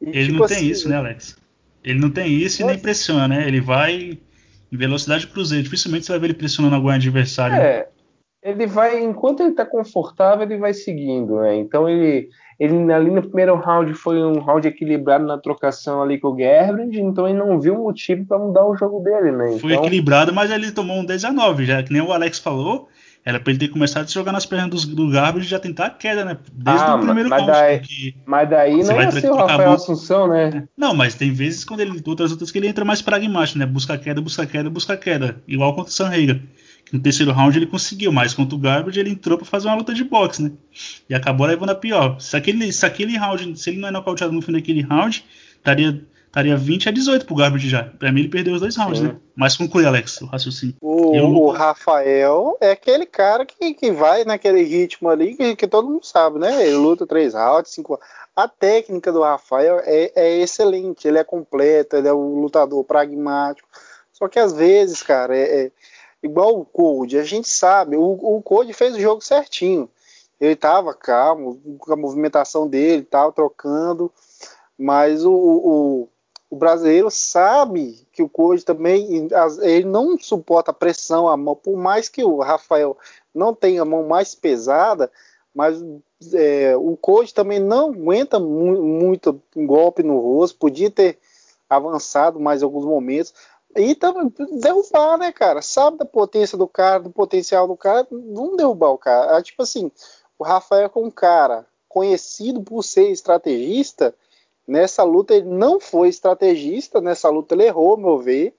E, ele tipo não tem assim, isso, né, Alex? Ele não tem isso e nem pressiona, né? Ele vai em velocidade cruzeiro. Dificilmente você vai ver ele pressionando algum adversário. É, ele vai, enquanto ele está confortável, ele vai seguindo, né? Então ele, ele ali no primeiro round foi um round equilibrado na trocação ali com o Gerbrand, então ele não viu motivo para mudar o jogo dele, né? Então... Foi equilibrado, mas ele tomou um 19, já que nem o Alex falou. Era pra ele ter começado a jogar nas pernas do, do Garbage e já tentar a queda, né? Desde ah, o primeiro mas round. Daí, mas daí não ia ser o Rafael Assunção, né? Não, mas tem vezes quando ele. Outras outras que ele entra mais pragmático, né? Busca queda, busca queda, busca queda. Igual contra o Sanrega. No terceiro round ele conseguiu, mas contra o Garbage ele entrou para fazer uma luta de boxe, né? E acabou levando a pior. Se aquele, se aquele round, se ele não é nocauteado no fim daquele round, estaria, estaria 20 a 18 pro Garbage já. Pra mim ele perdeu os dois rounds, Sim. né? Mas conclui, Alex, o raciocínio. O, Eu... o Rafael é aquele cara que, que vai naquele ritmo ali que, que todo mundo sabe, né? Ele luta três rounds, cinco A técnica do Rafael é, é excelente, ele é completo, ele é um lutador pragmático. Só que às vezes, cara, é, é igual o Code, a gente sabe, o, o Code fez o jogo certinho. Ele estava calmo, com a movimentação dele, estava trocando, mas o, o, o, brasileiro sabe que o Code também ele não suporta a pressão, a mão, por mais que o Rafael não tenha a mão mais pesada, mas é, o Code também não aguenta mu muito um golpe no rosto, podia ter avançado mais alguns momentos. E também derrubar, né, cara? Sabe da potência do cara, do potencial do cara, não derrubar o cara. Ah, tipo assim, o Rafael é um cara conhecido por ser estrategista. Nessa luta ele não foi estrategista, nessa luta ele errou, meu ver.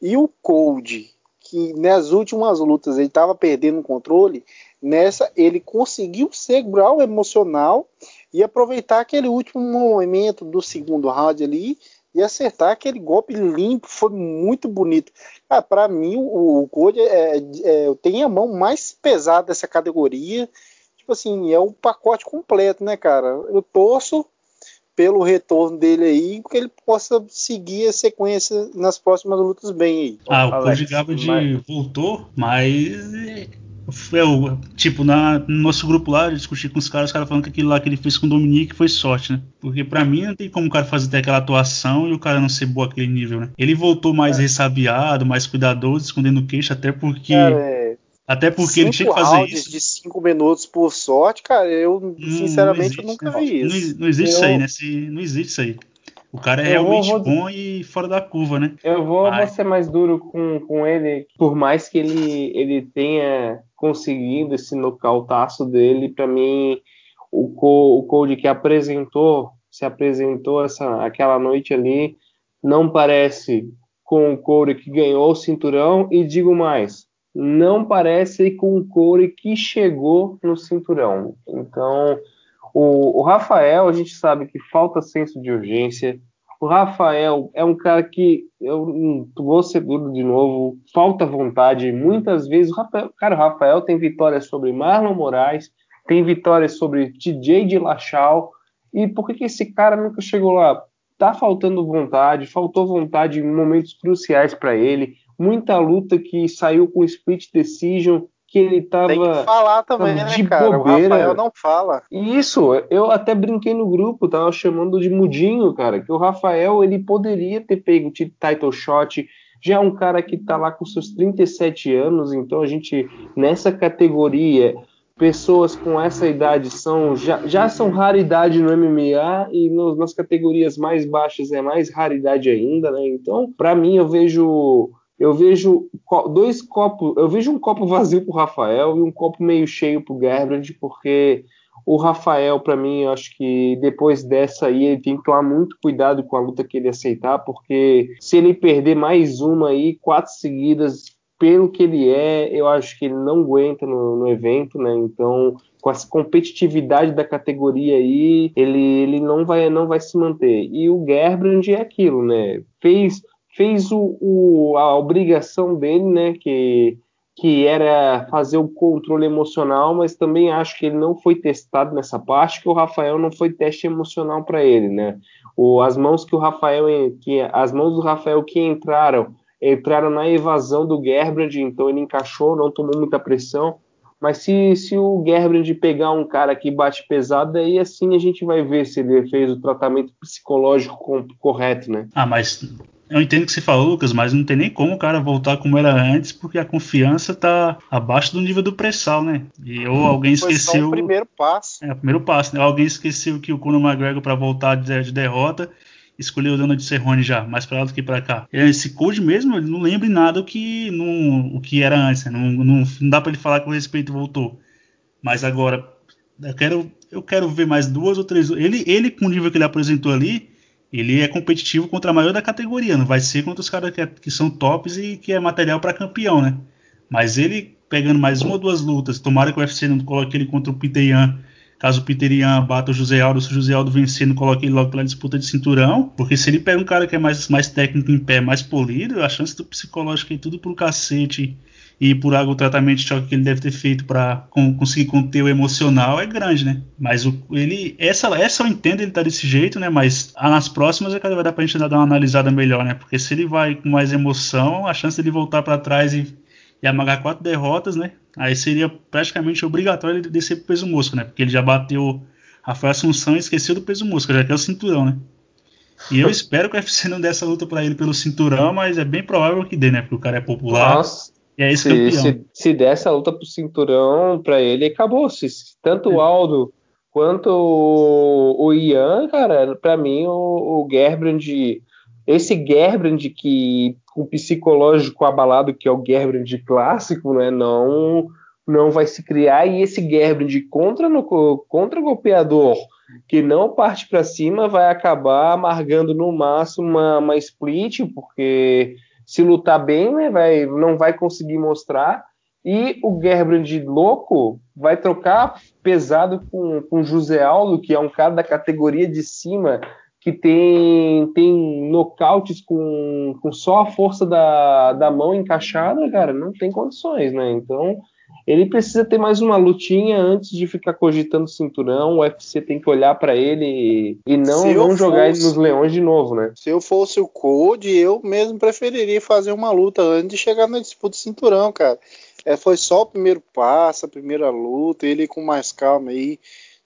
E o Cold, que nas últimas lutas ele estava perdendo o controle, nessa ele conseguiu segurar o emocional e aproveitar aquele último momento do segundo round ali e acertar aquele golpe limpo foi muito bonito. Ah, para mim, o, o Code é, é, tem a mão mais pesada dessa categoria. Tipo assim, é o pacote completo, né, cara? Eu torço pelo retorno dele aí, que ele possa seguir a sequência nas próximas lutas bem aí. Ah, o Cody Garbrandt mas... voltou, mas eu, tipo, na, no nosso grupo lá, eu discuti com os caras, os caras falando que aquilo lá que ele fez com o Dominique foi sorte, né? Porque para mim não tem como o cara fazer até aquela atuação e o cara não ser bom aquele nível, né? Ele voltou mais é. ressabiado, mais cuidadoso, escondendo o queixo, até porque. Cara, é até porque ele tinha que fazer isso. de 5 minutos por sorte, cara, eu sinceramente não existe, nunca vi isso. Não, não existe eu... isso aí, né? Se, não existe isso aí. O cara é eu realmente vou, bom e fora da curva, né? Eu vou, vou, ser mais duro com, com ele, por mais que ele, ele tenha conseguido esse nocautaço dele, para mim, o, o Code que apresentou, se apresentou essa, aquela noite ali, não parece com o Code que ganhou o cinturão, e digo mais, não parece com o Corey que chegou no cinturão. Então, o, o, Rafael, a gente sabe que falta senso de urgência. O Rafael é um cara que, eu vou ser duro de novo, falta vontade. Muitas vezes, o Rafael, cara, o Rafael tem vitórias sobre Marlon Moraes, tem vitórias sobre TJ de Lachal. E por que, que esse cara nunca chegou lá? Tá faltando vontade, faltou vontade em momentos cruciais para ele muita luta que saiu com split decision, que ele tava. Tem que falar também, né, de cara? Bobeira. O Rafael não fala. Isso, eu até brinquei no grupo, tava chamando de mudinho, cara, que o Rafael ele poderia ter pego o title shot. Já é um cara que tá lá com seus 37 anos, então a gente, nessa categoria, pessoas com essa idade são já, já são raridade no MMA e nas categorias mais baixas é mais raridade ainda, né? Então, para mim, eu vejo eu vejo dois copos, eu vejo um copo vazio para o Rafael e um copo meio cheio para o Gerbrand, porque o Rafael, para mim, eu acho que depois dessa aí, ele tem que tomar muito cuidado com a luta que ele aceitar, porque se ele perder mais uma aí, quatro seguidas, pelo que ele é, eu acho que ele não aguenta no, no evento, né? Então, com essa competitividade da categoria aí, ele, ele não vai não vai se manter. E o Gerbrand é aquilo, né? Fez fez o, o, a obrigação dele, né, que, que era fazer o controle emocional, mas também acho que ele não foi testado nessa parte, que o Rafael não foi teste emocional para ele, né? O, as mãos que o Rafael, que as mãos do Rafael que entraram, entraram na evasão do Gerbrand, então ele encaixou, não tomou muita pressão. Mas se, se o Gerbrand pegar um cara que bate pesado, aí assim a gente vai ver se ele fez o tratamento psicológico correto, né? Ah, mas eu entendo o que você falou, Lucas, mas não tem nem como o cara voltar como era antes, porque a confiança tá abaixo do nível do pré-sal, né? E ou alguém esqueceu. Foi só o primeiro passo. É, o primeiro passo, né? Alguém esqueceu que o Conor McGregor, para voltar de, de derrota, escolheu o Donald Cerrone já, mais para lá do que para cá. Esse Code mesmo, ele não lembra nada o que, não, o que era antes, né? não, não, não, dá para ele falar que o respeito voltou. Mas agora, eu quero, eu quero ver mais duas ou três. Ele, ele com o nível que ele apresentou ali, ele é competitivo contra a maior da categoria, não vai ser contra os caras que, é, que, são tops e que é material para campeão, né? Mas ele pegando mais uma ou duas lutas, tomara que o UFC não coloque ele contra o Peter Yan, caso o Peter Yan bata o José Aldo, se o José Aldo vencer, não coloque ele logo pela disputa de cinturão, porque se ele pega um cara que é mais, mais técnico em pé, mais polido, a chance do psicológico é tudo pro cacete e por algo o tratamento de choque que ele deve ter feito para conseguir conter o emocional é grande, né? Mas o, ele essa essa eu entendo ele tá desse jeito, né? Mas nas próximas é que vai dar pra gente dar uma analisada melhor, né? Porque se ele vai com mais emoção, a chance dele voltar para trás e, e amagar quatro derrotas, né? Aí seria praticamente obrigatório ele descer pro peso mosca, né? Porque ele já bateu Rafael Assunção e esqueceu do peso mosca, já que é o cinturão, né? E eu espero que o UFC não dê essa luta para ele pelo cinturão, mas é bem provável que dê, né? Porque o cara é popular. Nossa. E é esse se, se, se der essa luta pro cinturão pra ele, acabou. Se, tanto o Aldo quanto o, o Ian, cara, pra mim o, o Gerbrand, esse Gerbrand que com psicológico abalado, que é o Gerbrand clássico, né, não não vai se criar. E esse Gerbrand contra no contra golpeador que não parte para cima vai acabar amargando no máximo uma, uma split porque se lutar bem, né, vai, não vai conseguir mostrar. E o Gerbrand louco vai trocar pesado com, com José Aldo, que é um cara da categoria de cima, que tem, tem nocautes com, com só a força da, da mão encaixada, cara, não tem condições, né? Então ele precisa ter mais uma lutinha antes de ficar cogitando cinturão. O UFC tem que olhar para ele e não, não jogar fosse, ele nos leões de novo, né? Se eu fosse o Code, eu mesmo preferiria fazer uma luta antes de chegar na disputa de cinturão, cara. É, foi só o primeiro passo, a primeira luta, ele com mais calma aí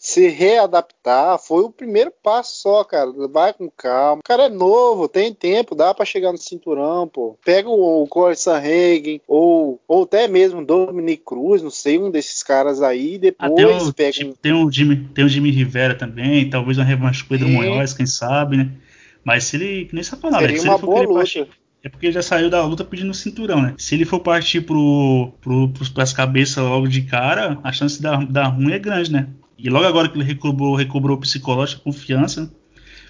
se readaptar foi o primeiro passo só, cara. Vai com calma. O cara é novo, tem tempo, dá para chegar no cinturão, pô. Pega o, o Corey Sanhagen ou, ou até mesmo Dominic Cruz, não sei, um desses caras aí, depois Até o, pega tipo, tem o Jimmy, tem o Jimmy Rivera também, talvez uma revanche com o Munhoz, quem sabe, né? Mas se ele, nem você falou, Seria uma boa luta. Partir, é porque ele já saiu da luta pedindo cinturão, né? Se ele for partir pro, pro, pros, cabeças logo de cara, a chance de dar, dar ruim é grande, né? E logo agora que ele recobrou, recobrou psicológica, confiança,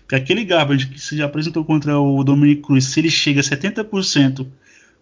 que aquele Garbage que se apresentou contra o Dominic Cruz, se ele chega a 70%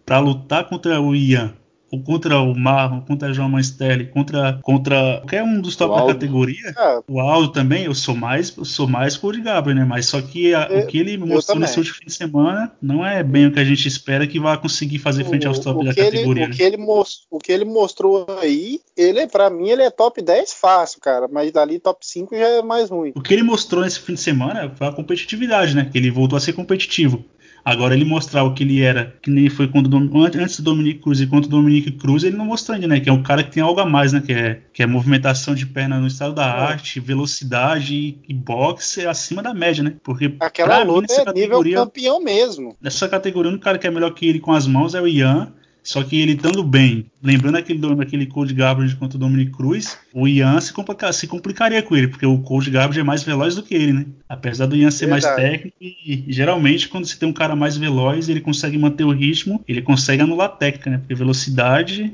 para lutar contra o Ian contra o Marlon, contra o João Manstelli, contra, contra qualquer um dos top da categoria, é. o Aldo também, eu sou mais, eu sou mais Cody Gabriel, né? Mas só que a, eu, o que ele mostrou nesse último fim de semana não é bem o que a gente espera que vai conseguir fazer frente aos top da categoria. Ele, o, que ele most, o que ele mostrou aí, ele para mim ele é top 10 fácil, cara, mas dali top 5 já é mais ruim. O que ele mostrou nesse fim de semana foi a competitividade, né? Que ele voltou a ser competitivo. Agora ele mostrar o que ele era, que nem foi quando antes do Dominique Cruz e quanto o Dominique Cruz, ele não mostrou ainda, né? Que é um cara que tem algo a mais, né? Que é, que é movimentação de perna no estado da é. arte, velocidade e, e boxe acima da média, né? Porque aquela luta mim, é nível campeão mesmo. Nessa categoria, o único cara que é melhor que ele com as mãos é o Ian. Só que ele estando bem, lembrando aquele, aquele Cold Garbage contra o Dominic Cruz, o Ian se, complica, se, complicaria com ele, porque o Cold Garbage é mais veloz do que ele, né? Apesar do Ian ser Verdade. mais técnico, e, geralmente quando você tem um cara mais veloz, ele consegue manter o ritmo, ele consegue anular a técnica, né? Porque velocidade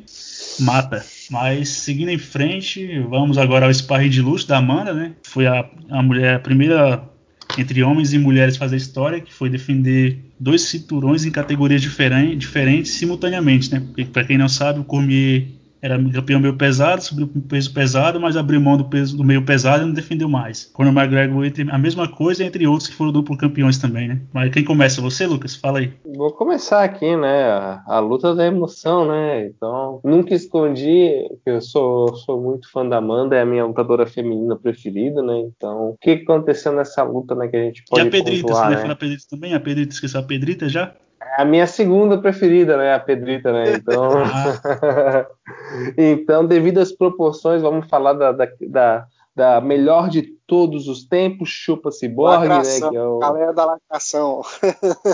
mata. Mas seguindo em frente, vamos agora ao sparring de luxo da Amanda, né? Foi a, a mulher, a primeira entre homens e mulheres fazer história, que foi defender dois cinturões em categorias diferentes, diferentes simultaneamente, né? Para quem não sabe, o Cormier era campeão meio pesado, subiu para peso pesado, mas abriu mão do peso do meio pesado e não defendeu mais. Conor McGregor entre a mesma coisa entre outros que foram duplo campeões também, né? Mas quem começa? Você, Lucas? Fala aí. Vou começar aqui, né? A, a luta da emoção, né? Então, nunca escondi que eu sou, sou muito fã da Amanda, é a minha lutadora feminina preferida, né? Então, o que aconteceu nessa luta, né? Que a gente pode E a Pedrita, pontuar, você né? falar Pedrita também? A Pedrita, esqueceu a Pedrita já? É a minha segunda preferida, né? A Pedrita, né? Então, então devido às proporções, vamos falar da, da, da, da melhor de todos os tempos, Chupa Cyborg, né? Que é o... Galera da lacração.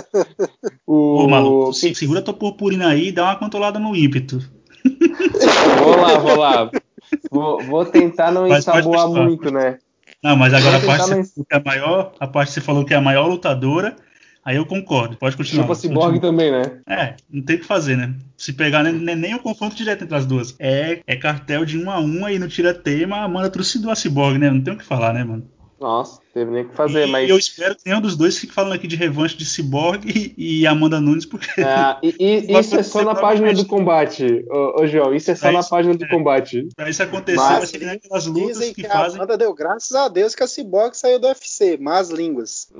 o... Ô, maluco, segura tua purpurina aí e dá uma controlada no ímpeto. vou lá, vou lá. Vou, vou tentar não ensaboar muito, né? Não, mas agora a parte, não... que é a maior, a parte que você falou que é a maior lutadora, Aí eu concordo, pode continuar. Tipo Cyborg também, né? É, não tem o que fazer, né? Se pegar nem, nem o confronto direto entre as duas. É, é cartel de um a um aí no tira tema, a Amanda trucidou a Cyborg, né? Não tem o que falar, né, mano? Nossa, teve nem o que fazer, e mas. eu espero que nenhum dos dois fique falando aqui de revanche de Cyborg e, Amanda Nunes, porque. Ah, e, e isso é só na página do combate, ô, ô, João. Isso é só pra na isso, página do é, combate. Pra isso acontecer, mas, vai ser que nem aquelas lutas que, que fazem. A Amanda deu graças a Deus que a Cyborg saiu do UFC, más línguas.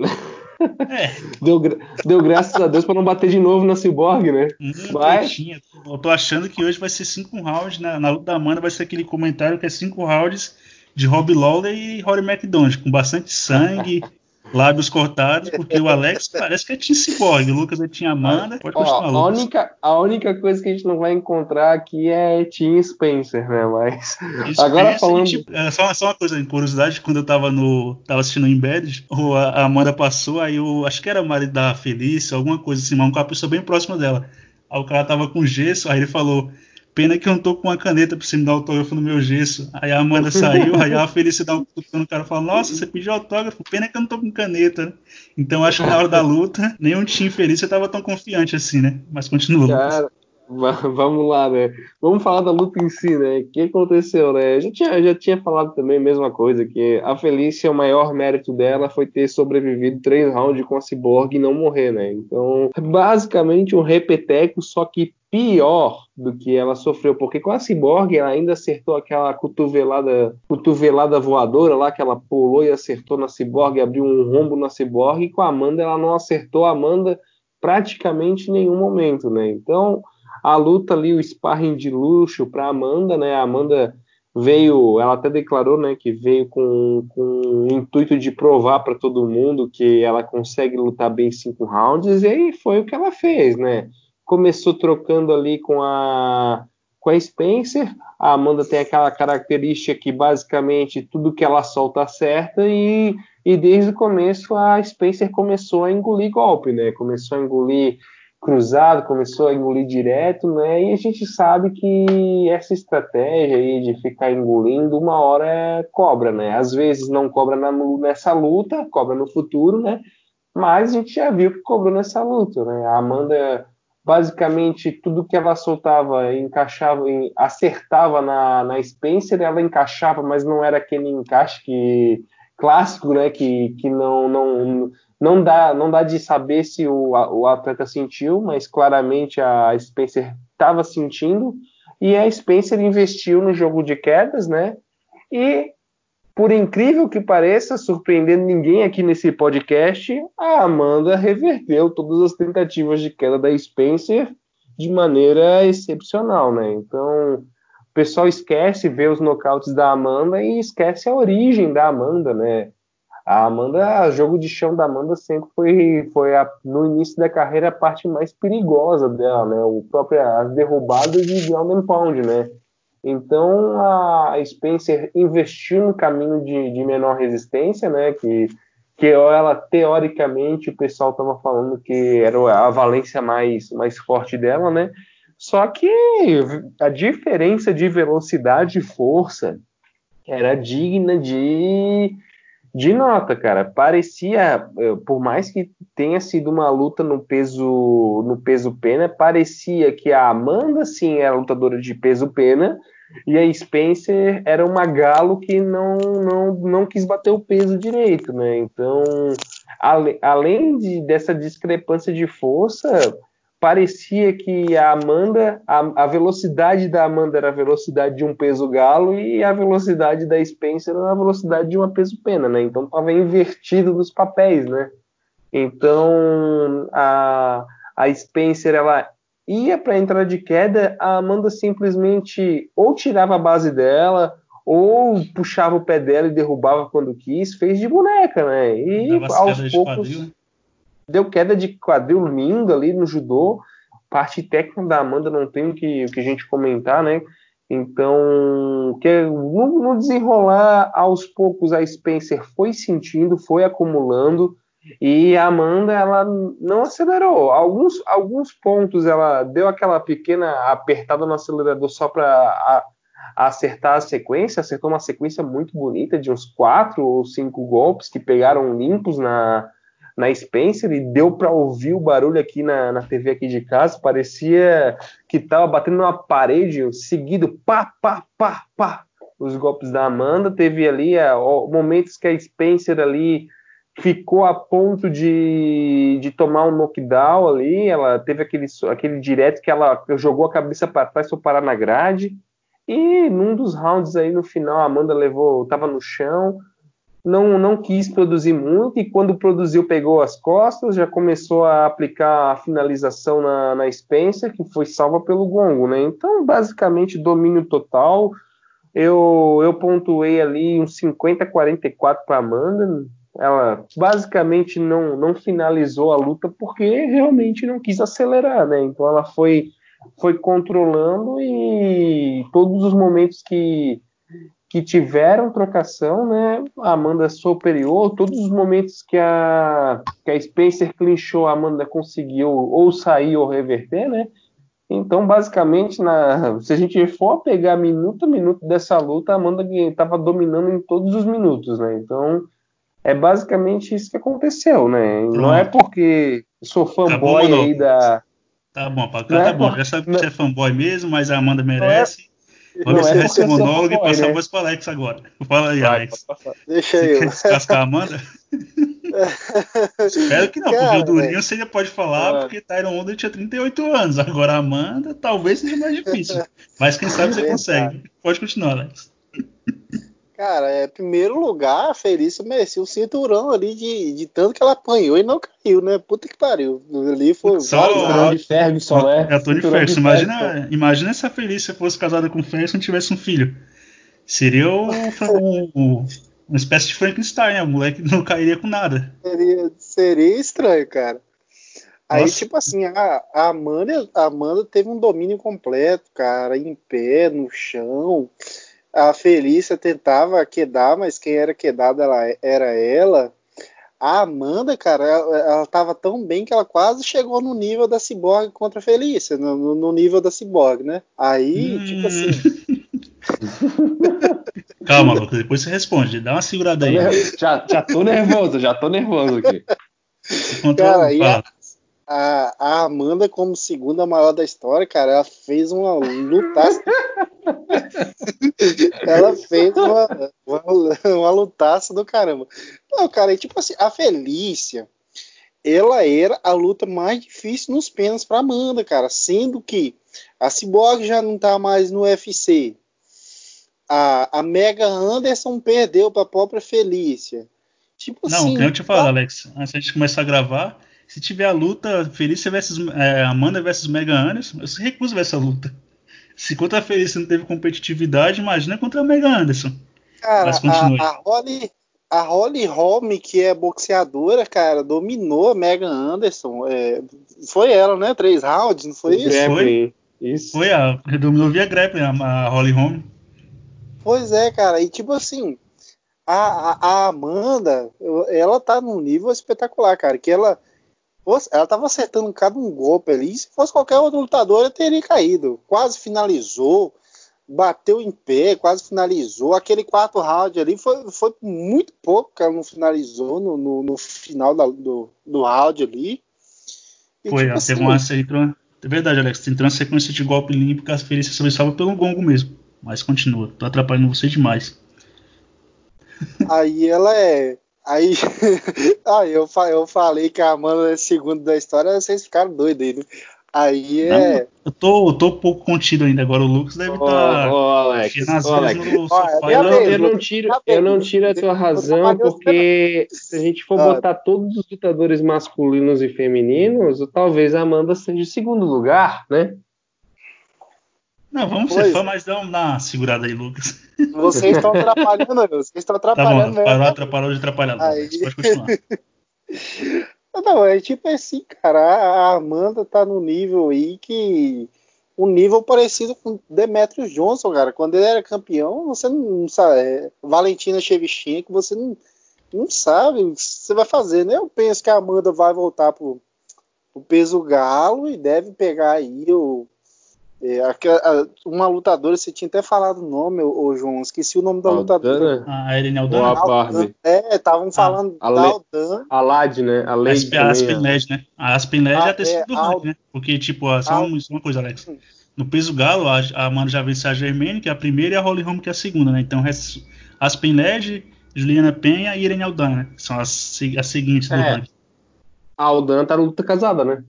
É. Deu, deu graças a Deus pra não bater de novo na Cyborg, né? Hum, mas... Eu tô achando que hoje vai ser cinco rounds. Na, na luta da Amanda vai ser aquele comentário que é cinco rounds de Rob Lawler e Rory McDonald, com bastante sangue, lábios cortados, porque o Alex parece que é Tim Cyborg, o Lucas é Tim Amanda. Pode continuar, Ó, a, única, a única coisa que a gente não vai encontrar aqui é Tim Spencer, né? Mas. Agora falando. Gente, é, só, só, uma coisa, curiosidade, quando eu tava no. tava assistindo o Embedded, a Amanda passou, aí eu acho que era o marido da Felícia, alguma coisa assim, mas uma pessoa bem próxima dela. Aí o cara tava com gesso, aí ele falou. Pena que eu não tô com uma caneta pra você me dar autógrafo no meu gesso. Aí a Amanda saiu, aí a felicidade o cara fala: Nossa, você pediu autógrafo, pena que eu não tô com caneta. Então acho que na hora da luta, nenhum time feliz você tava tão confiante assim, né? Mas continua. Cara, vamos lá, né? Vamos falar da luta em si, né? O que aconteceu, né? Já tinha, já tinha falado também a mesma coisa, que a Felícia, o maior mérito dela foi ter sobrevivido três rounds com a Cyborg e não morrer, né? Então, basicamente um repeteco, só que pior do que ela sofreu, porque com a Cyborg ela ainda acertou aquela cotovelada, cotovelada voadora lá que ela pulou e acertou na Cyborg, abriu um rombo na Cyborg, e com a Amanda ela não acertou a Amanda praticamente em nenhum momento, né? Então, a luta ali, o sparring de luxo para Amanda, né? A Amanda veio, ela até declarou, né, que veio com, com o intuito de provar para todo mundo que ela consegue lutar bem cinco rounds, e aí foi o que ela fez, né? Começou trocando ali com a com a Spencer, a Amanda tem aquela característica que basicamente tudo que ela solta acerta e, e desde o começo a Spencer começou a engolir golpe, né? Começou a engolir cruzado, começou a engolir direto, né? E a gente sabe que essa estratégia aí de ficar engolindo, uma hora é cobra, né? Às vezes não cobra na, nessa luta, cobra no futuro, né? Mas a gente já viu que cobrou nessa luta, né? A Amanda, basicamente, tudo que ela soltava, encaixava, acertava na, na Spencer, ela encaixava, mas não era aquele encaixe que clássico, né? Que, que não, não não dá, não dá de saber se o, o atleta sentiu, mas claramente a Spencer estava sentindo e a Spencer investiu no jogo de quedas, né? E por incrível que pareça, surpreendendo ninguém aqui nesse podcast, a Amanda reverteu todas as tentativas de queda da Spencer de maneira excepcional, né? Então, o pessoal esquece ver os nocautes da Amanda e esquece a origem da Amanda, né? A Amanda, o jogo de chão da Amanda sempre foi, foi a, no início da carreira a parte mais perigosa dela, né? O próprio, as derrubadas de ground pound, né? Então a Spencer investiu no caminho de, de menor resistência, né? Que, que ela teoricamente o pessoal estava falando que era a valência mais, mais forte dela, né? Só que a diferença de velocidade e força era digna de de nota, cara. Parecia, eh, por mais que tenha sido uma luta no peso no peso pena, parecia que a Amanda sim era lutadora de peso pena e a Spencer era uma galo que não não, não quis bater o peso direito, né? Então, ale, além de, dessa discrepância de força, parecia que a Amanda, a, a, velocidade da Amanda era a velocidade de um peso galo e a velocidade da Spencer era a velocidade de uma peso pena, né? Então estava invertido nos papéis, né? Então a, a Spencer ela ia para entrar de queda, a Amanda simplesmente ou tirava a base dela ou puxava o pé dela e derrubava quando quis, fez de boneca, né? E aos poucos quadril, né? deu queda de quadril lindo ali no judô. Parte técnica da Amanda não tem o que, o que a gente comentar, né? Então, que no, no, desenrolar, aos poucos a Spencer foi sentindo, foi acumulando, e a Amanda ela não acelerou. Alguns, alguns pontos ela deu aquela pequena apertada no acelerador só para acertar a sequência, acertou uma sequência muito bonita de uns quatro ou cinco golpes que pegaram limpos na, na Spencer e deu para ouvir o barulho aqui na, na TV aqui de casa. Parecia que estava batendo numa parede, seguido pá, pá, pá, pá. Os golpes da Amanda. Teve ali é, ó, momentos que a Spencer ali ficou a ponto de, de tomar um knockdown ali. Ela teve aquele, aquele direto que ela jogou a cabeça para trás para parar na grade. E num dos rounds aí no final, a Amanda levou, estava no chão não, não quis produzir muito e quando produziu pegou as costas, já começou a aplicar a finalização na, na Spencer, que foi salva pelo Gongo, né? Então, basicamente, domínio total. Eu, eu pontuei ali uns 50-44 para Amanda. Ela basicamente não, não finalizou a luta porque realmente não quis acelerar, né? Então ela foi, foi controlando e todos os momentos que que tiveram trocação, né? A Amanda superior, todos os momentos que a, que a Spencer clinchou, a Amanda conseguiu ou sair ou reverter, né? Então, basicamente, na, se a gente for pegar minuto a minuto dessa luta, a Amanda estava dominando em todos os minutos, né? Então, é basicamente isso que aconteceu, né? Pronto. Não é porque sou fanboy tá aí da. Tá bom, Paco, tá, é bom. Já sabe que você é fanboy mesmo, mas a Amanda merece. Vamos encerrar é esse monólogo e passar né? a voz para Alex agora. Fala aí, Vai, Alex. Deixa Você eu. quer descascar a Amanda? Espero que não, Cara, porque o Durinho você já pode falar, mano. porque Tyron Wonder tinha 38 anos. Agora a Amanda talvez seja mais difícil. Mas quem sabe você consegue. Pode continuar, Alex. Cara, é primeiro lugar, a Felícia merecia o cinturão ali de, de tanto que ela apanhou e não caiu, né? Puta que pariu. Ali foi só cinturão de Ferguson, é. É Tony Ferguson. Imagina, imagina se a Felícia fosse casada com o Ferguson e tivesse um filho. Seria o, o, uma espécie de Frankenstein, né? O moleque não cairia com nada. Seria, seria estranho, cara. Aí, Nossa. tipo assim, a, a, Amanda, a Amanda teve um domínio completo, cara, em pé, no chão. A Felícia tentava quedar, mas quem era quedada ela, era ela. A Amanda, cara, ela, ela tava tão bem que ela quase chegou no nível da Cyborg contra a Felícia, no, no nível da Cyborg, né? Aí, hum. tipo assim. Calma, Lucas, depois você responde. Dá uma segurada aí. Já, já tô nervoso, já tô nervoso aqui. Cara, e a, a, a, Amanda, como segunda maior da história, cara, ela fez uma lutaça. ela fez uma, uma, uma lutaça do caramba. Não, cara, e tipo assim, a Felícia, ela era a luta mais difícil nos pênaltis pra Amanda, cara. Sendo que a Cyborg já não tá mais no UFC a, a Mega Anderson perdeu para a própria Felícia. Tipo não, assim, eu te falo, tá... Alex, antes de começar a gravar, se tiver a luta Felícia versus é, Amanda versus Mega Anderson, eu se recuso ver essa luta. Se contra a Felícia não teve competitividade, imagina contra a Mega Anderson. Cara, a, a Holly, a Holly Holm, que é boxeadora, cara, dominou a Mega Anderson. É, foi ela, né? Três rounds, não foi isso? Foi. Isso. Foi a dominou via grappling a, a Holly Holm. Pois é, cara, e tipo assim, a, a, a Amanda, ela tá num nível espetacular, cara, que ela ela tava acertando cada um golpe ali, se fosse qualquer outro lutador, ela teria caído. Quase finalizou, bateu em pé, quase finalizou. Aquele quarto round ali foi, foi muito pouco que ela não finalizou no, no, no final da, do, do round ali. E, foi, tipo ela assim, teve uma entrou, É verdade, Alex, uma sequência de golpe limpo que as feridas só estava pelo gongo mesmo. Mas continua, tô atrapalhando você demais. Aí ela é. Aí, aí eu, eu falei que a Amanda é segundo da história, vocês ficaram doidos aí, né? Aí é. Não, eu tô, eu tô pouco contido ainda. Agora o Lucas deve estar. Tá ô, Alex, ô, Alex. Eu, não, eu, não tiro, eu não tiro a tua razão, porque se a gente for ah. botar todos os lutadores masculinos e femininos, talvez a Amanda seja o segundo lugar, né? Não, vamos pois. ser fã, mas dá uma segurada aí, Lucas. Vocês estão atrapalhando, vocês estão atrapalhando. Tá bom, parou, atrapalhou de atrapalhar. Aí... Pode continuar. Não, é tipo assim, cara, a Amanda tá no nível aí que. Um nível parecido com Demetrius Johnson, cara. Quando ele era campeão, você não sabe. É, Valentina Shevchenko, você não, não sabe o que você vai fazer, né? Eu penso que a Amanda vai voltar pro, pro peso galo e deve pegar aí o é, uma lutadora, você tinha até falado o nome, ô, João, esqueci o nome da lutadora. Ah, a Irene Aldana? Ou a Barbie. É, estavam ah, falando a da Aldana. A Lad, né? A Lad. A Aspen Led, né? A Aspen Led ah, é a do né? Porque, tipo, só, uma, uma coisa, Alex. No peso galo, a, a Mano já venceu a Germaine, que é a primeira, e a Holly Holm, que é a segunda, né? Então, Aspen Led, Juliana Penha e Irene Aldana, né? São as, as seguintes do é. ranking. A Aldana tá na luta casada, né?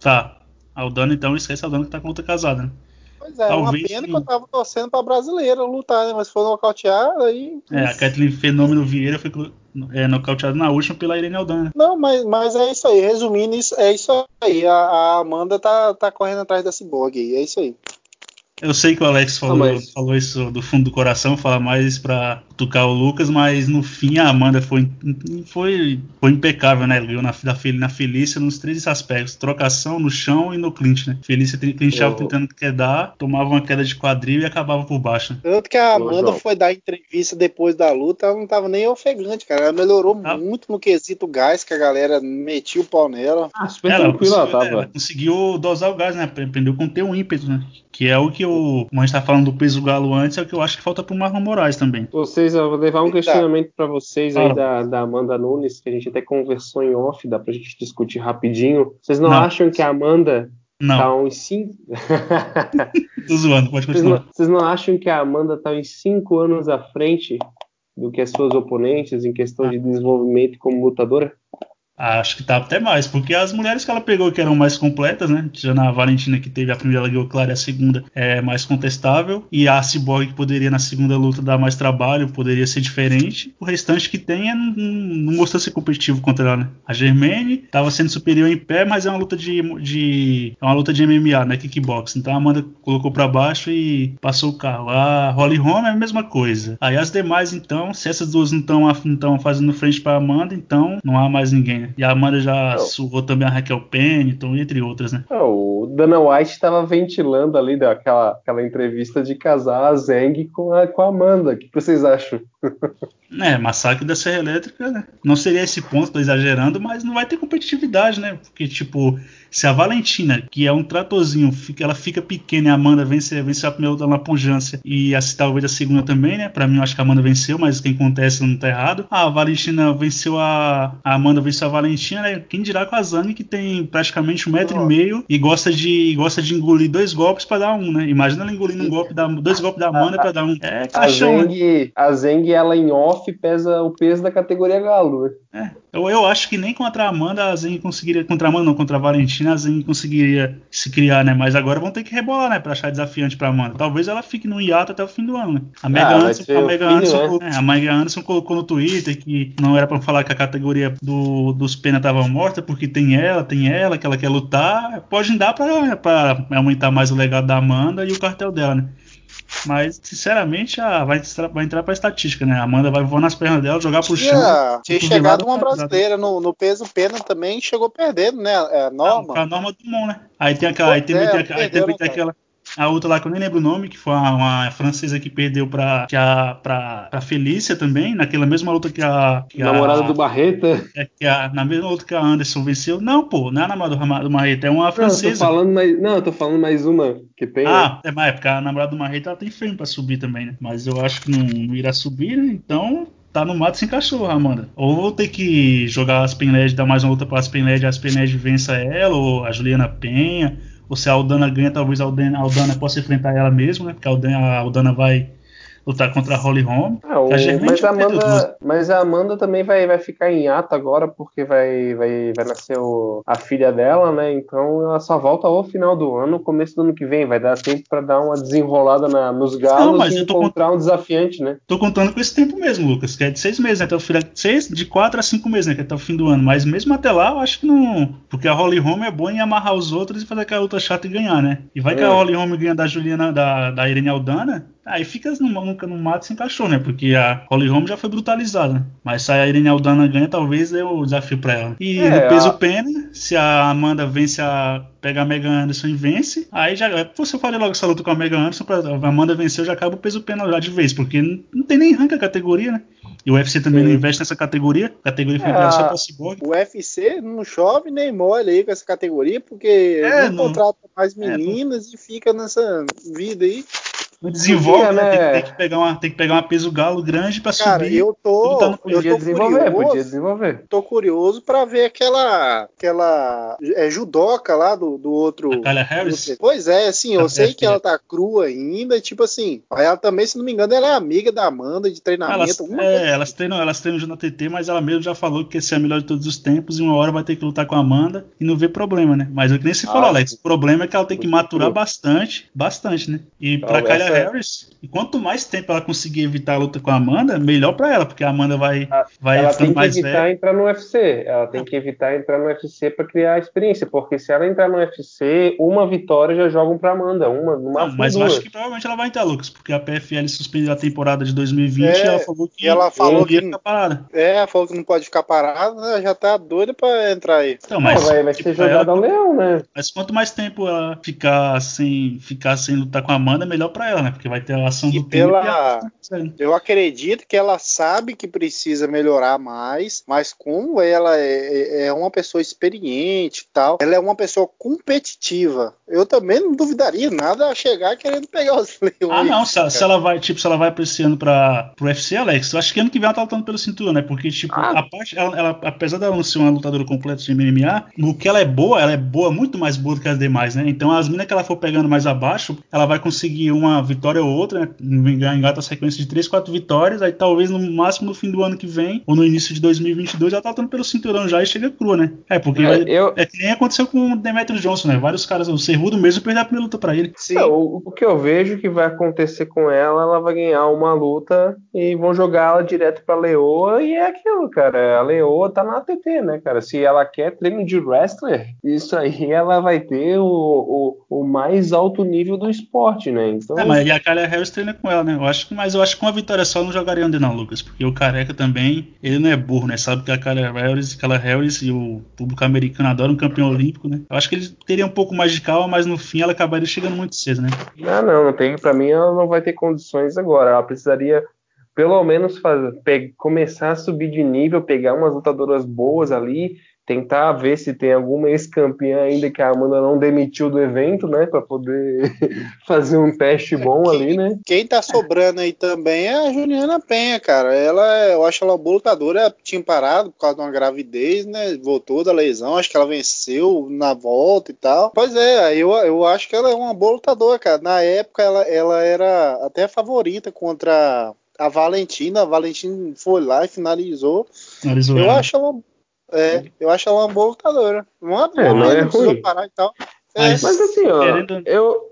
Tá. Aldana, então, esquece a Aldana que tá com outra casada, né? Pois é, Talvez, uma pena que eu tava torcendo pra brasileira lutar, né? Mas se for nocautear, aí. É, a Kathleen Fenômeno Vieira foi é, nocauteada na última pela Irene Aldana. Não, mas, mas é isso aí. Resumindo, isso, é isso aí. A, a Amanda tá, tá correndo atrás da Cyborg aí. É isso aí. Eu sei que o Alex falou, mas... falou isso do fundo do coração, fala mais pra tocar o Lucas, mas no fim a Amanda foi, foi, foi impecável, né? Ganhou na, na Felícia nos três aspectos: trocação no chão e no clinch, né? Felícia clinchava Eu... tentando quedar, tomava uma queda de quadril e acabava por baixo. Tanto que a Amanda foi dar entrevista depois da luta, ela não tava nem ofegante, cara. Ela melhorou ah. muito no quesito gás, que a galera metia o pau nela. Ah, super ela, tranquila, ela, tava. ela conseguiu dosar o gás, né? Aprendeu com ter um ímpeto, né? Que é o que o. Como a gente tá falando do peso galo antes, é o que eu acho que falta pro Marlon Moraes também. Vocês, eu vou levar um questionamento para vocês aí da, da Amanda Nunes, que a gente até conversou em off, dá pra gente discutir rapidinho. Vocês não, não. acham que a Amanda não. tá uns 5. Tô zoando, pode continuar. Vocês não, vocês não acham que a Amanda tá uns 5 anos à frente do que as suas oponentes em questão de desenvolvimento como lutadora? Acho que tá até mais, porque as mulheres que ela pegou que eram mais completas, né? Já na Valentina que teve a primeira, ela ganhou claro, e a segunda é mais contestável. E a Cyborg que poderia na segunda luta dar mais trabalho, poderia ser diferente. O restante que tem é, não, mostrou ser competitivo contra ela, né? A Germaine tava sendo superior em pé, mas é uma luta de, de é uma luta de MMA, né? Kickbox. Então a Amanda colocou para baixo e passou o carro. A Holly Holm é a mesma coisa. Aí as demais, então, se essas duas não estão fazendo frente para Amanda, então não há mais ninguém. Né? E a Amanda já oh. surrou também a Raquel Pennington, entre outras, né? Oh, o Dana White estava ventilando ali daquela aquela entrevista de casar a Zeng com a, com a Amanda. O que vocês acham? É, massacre da Serra Elétrica, né? Não seria esse ponto, tô exagerando, mas não vai ter competitividade, né? Porque, tipo, se a Valentina, que é um tratorzinho, ela fica pequena e a Amanda vence, vence a primeira luta na pujança e a, talvez a segunda também, né? Pra mim, eu acho que a Amanda venceu, mas quem acontece não tá errado. Ah, a Valentina venceu a. A Amanda venceu a Valentina, né? Quem dirá com a Zane, que tem praticamente um metro oh. e meio e gosta de, gosta de engolir dois golpes pra dar um, né? Imagina ela engolindo um golpe da, dois golpes da Amanda pra dar um. É caixão. A Zeng, a Zeng ela em off pesa o peso da categoria galo. É, eu, eu acho que nem contra a Amanda a Zen conseguiria. Contra a Amanda, não, contra a Valentina a Zen conseguiria se criar, né? Mas agora vão ter que rebolar, né? Pra achar desafiante pra Amanda. Talvez ela fique no hiato até o fim do ano, né? A Mega ah, Anderson, a Mega Anderson, colocou, é, a Mega Anderson colocou no Twitter que não era pra falar que a categoria do, dos pena tava morta, porque tem ela, tem ela, que ela quer lutar. Pode dar pra, pra aumentar mais o legado da Amanda e o cartel dela, né? Mas, sinceramente, a, vai, vai entrar pra estatística, né? A Amanda vai voar nas pernas dela, jogar pro tinha, chão. Tinha chegado uma brasileira no, no, peso pena também chegou perdendo, né? É a Norma. a Norma Dumont, né? Aí tem aquela. Aí tem, é, tem, aí tem, tem aquela. A outra lá que eu nem lembro o nome, que foi uma, francesa que perdeu pra, que a, pra, pra Felícia também, naquela mesma luta que a. Que namorada a, do Barreta. É, que a, na mesma luta que a Anderson venceu. Não, pô, não é a namorada do Barreta, é uma francesa. Não, eu tô falando mais, não, eu tô falando mais uma que tem. Ah, é mais, porque a namorada do Barreta ela tem frame pra subir também, né? Mas eu acho que não, não irá subir, né? Então tá no mato sem cachorro, Amanda. Ou vou ter que jogar as Penled, dar mais uma luta para as Penled, as Penled vença ela, ou a Juliana Penha, ou se a Aldana ganha, talvez a Aldana, a Aldana possa enfrentar ela mesmo, né? Porque a Aldana, a Aldana vai lutar contra a Holly Holm. Ah, o, mas, a Amanda, mas a Amanda também vai, vai ficar em ato agora, porque vai, vai, vai nascer o, a filha dela, né? Então ela só volta ao final do ano, começo do ano que vem. Vai dar tempo para dar uma desenrolada na, nos galos Não, e encontrar cont... um desafiante, né? Tô contando com esse tempo mesmo, Lucas, que é de seis meses, né? Até o fim, seis, de quatro a cinco meses, né? Que é até o fim do ano. Mas mesmo até lá, eu acho que não. Porque a Holly Holm é boa em amarrar os outros e fazer aquela luta chata e ganhar, né? E vai é. que a Holly Holm ganha da Juliana, da, da Irene Aldana, Aí fica no, no, no mato sem cachorro, né? Porque a Holly Holm já foi brutalizada. Mas se a Irene Aldana ganha, talvez é o desafio pra ela. E é, no peso a... pena, se a Amanda vence a. Pega a Megan Anderson e vence, aí já. Você faria logo essa luta com a Megan Anderson, pra a Amanda vencer, já acaba o peso pena já de vez, porque não, não tem nem rank a categoria, né? E o UFC também Sim. não investe nessa categoria. Categoria foi criada só pra Cyborg. O UFC não chove nem molha aí com essa categoria, porque é, não, não contrata mais meninas é, não... e fica nessa vida aí. Não desenvolve, né? né? Tem, tem, que pegar uma, tem que pegar uma peso galo grande para subir. Eu tô, tá eu tô desenvolver, curioso, podia desenvolver. Tô curioso para ver aquela, aquela é, judoca lá do, do outro. A Harris. Pois é, assim, eu sei que ela tá crua ainda, tipo assim. Ela também, se não me engano, ela é amiga da Amanda de treinamento. Elas, é, elas treinam, elas treinam junto na TT, mas ela mesmo já falou que esse é a melhor de todos os tempos e uma hora vai ter que lutar com a Amanda e não vê problema, né? Mas o que nem se falou, ah, Alex, o problema é que ela tem que maturar bastante, bastante, né? E para Kyla Harris, e quanto mais tempo ela conseguir evitar a luta com a Amanda, melhor para ela, porque a Amanda vai, a, vai ela tem que evitar velho. entrar no UFC. Ela tem que evitar entrar no UFC para criar experiência, porque se ela entrar no UFC, uma vitória já jogam para Amanda, uma, uma Não, mas eu acho que provavelmente ela vai entrar, Lucas, porque a PFL suspendeu a temporada de 2020 é, e ela falou que ela falou que ficar parada. É, ela falou que não pode ficar parada, já tá doida para entrar aí. Então, mas vai, vai tipo, ser jogada ao leão, né? Mas quanto mais tempo ela ficar sem ficar sem lutar com a Amanda, melhor para ela, né? Porque vai ter a ação e do pela. Eu acredito que ela sabe que precisa melhorar mais, mas como ela é, é, é uma pessoa experiente e tal, ela é uma pessoa competitiva. Eu também não duvidaria nada a chegar querendo pegar os leões. Ah, não, se, se, ela vai, tipo, se ela vai pra esse ano pra, pro UFC, Alex, eu acho que ano que vem ela tá lutando pelo cinturão, né? Porque, tipo, ah. a parte, ela, ela, apesar dela não ser uma lutadora completa de MMA, no que ela é boa, ela é boa, muito mais boa do que as demais, né? Então as minas que ela for pegando mais abaixo, ela vai conseguir uma vitória ou outra, né? Engata a sequência de 3, 4 vitórias, aí talvez no máximo no fim do ano que vem, ou no início de 2022, ela tá lutando pelo cinturão já e chega crua, né? É, porque é, vai, eu... é que nem aconteceu com o Demetrio Johnson, né? Vários caras, o Cerrudo mesmo perdeu a primeira luta pra ele. Sim. É, o, o, que eu vejo que vai acontecer com ela, ela vai ganhar uma luta e vão jogar ela direto pra Leoa, e é aquilo, cara. A Leoa tá na ATT, né, cara? Se ela quer treino de wrestler, isso aí ela vai ter o, o, o mais alto nível do esporte, né? Então... É, mas e a Kylie Harris treina com ela, né? Eu acho mas eu acho que com uma vitória só não jogaria onde não, Lucas, porque o Careca também, ele não é burro, né? Sabe que a Kylie Harris, Kylie Harris e o público americano adoram um campeão olímpico, né? Eu acho que ele teria um pouco mais de calma, mas no fim ela acabaria chegando muito cedo, né? Ah, não, não tem. Pra mim ela não vai ter condições agora. Ela precisaria pelo menos fazer, começar a subir de nível, pegar umas lutadoras boas ali tentar ver se tem alguma ex-campeã ainda que a Amanda não demitiu do evento, né, para poder fazer um teste bom quem, ali, né? Quem tá sobrando aí também é a Juliana Penha, cara. Ela, eu acho ela boa lutadora, tinha parado por causa de uma gravidez, né? Voltou da lesão, acho que ela venceu na volta e tal. Pois é, eu, eu acho que ela é uma boa lutadora, cara. Na época ela, ela era até favorita contra a Valentina, a Valentina foi lá e finalizou. finalizou eu acho ela é, eu acho ela uma boa lutadora. Uma é, não é ruim. parar e tal. Mas, mas assim, ó, querendo... eu,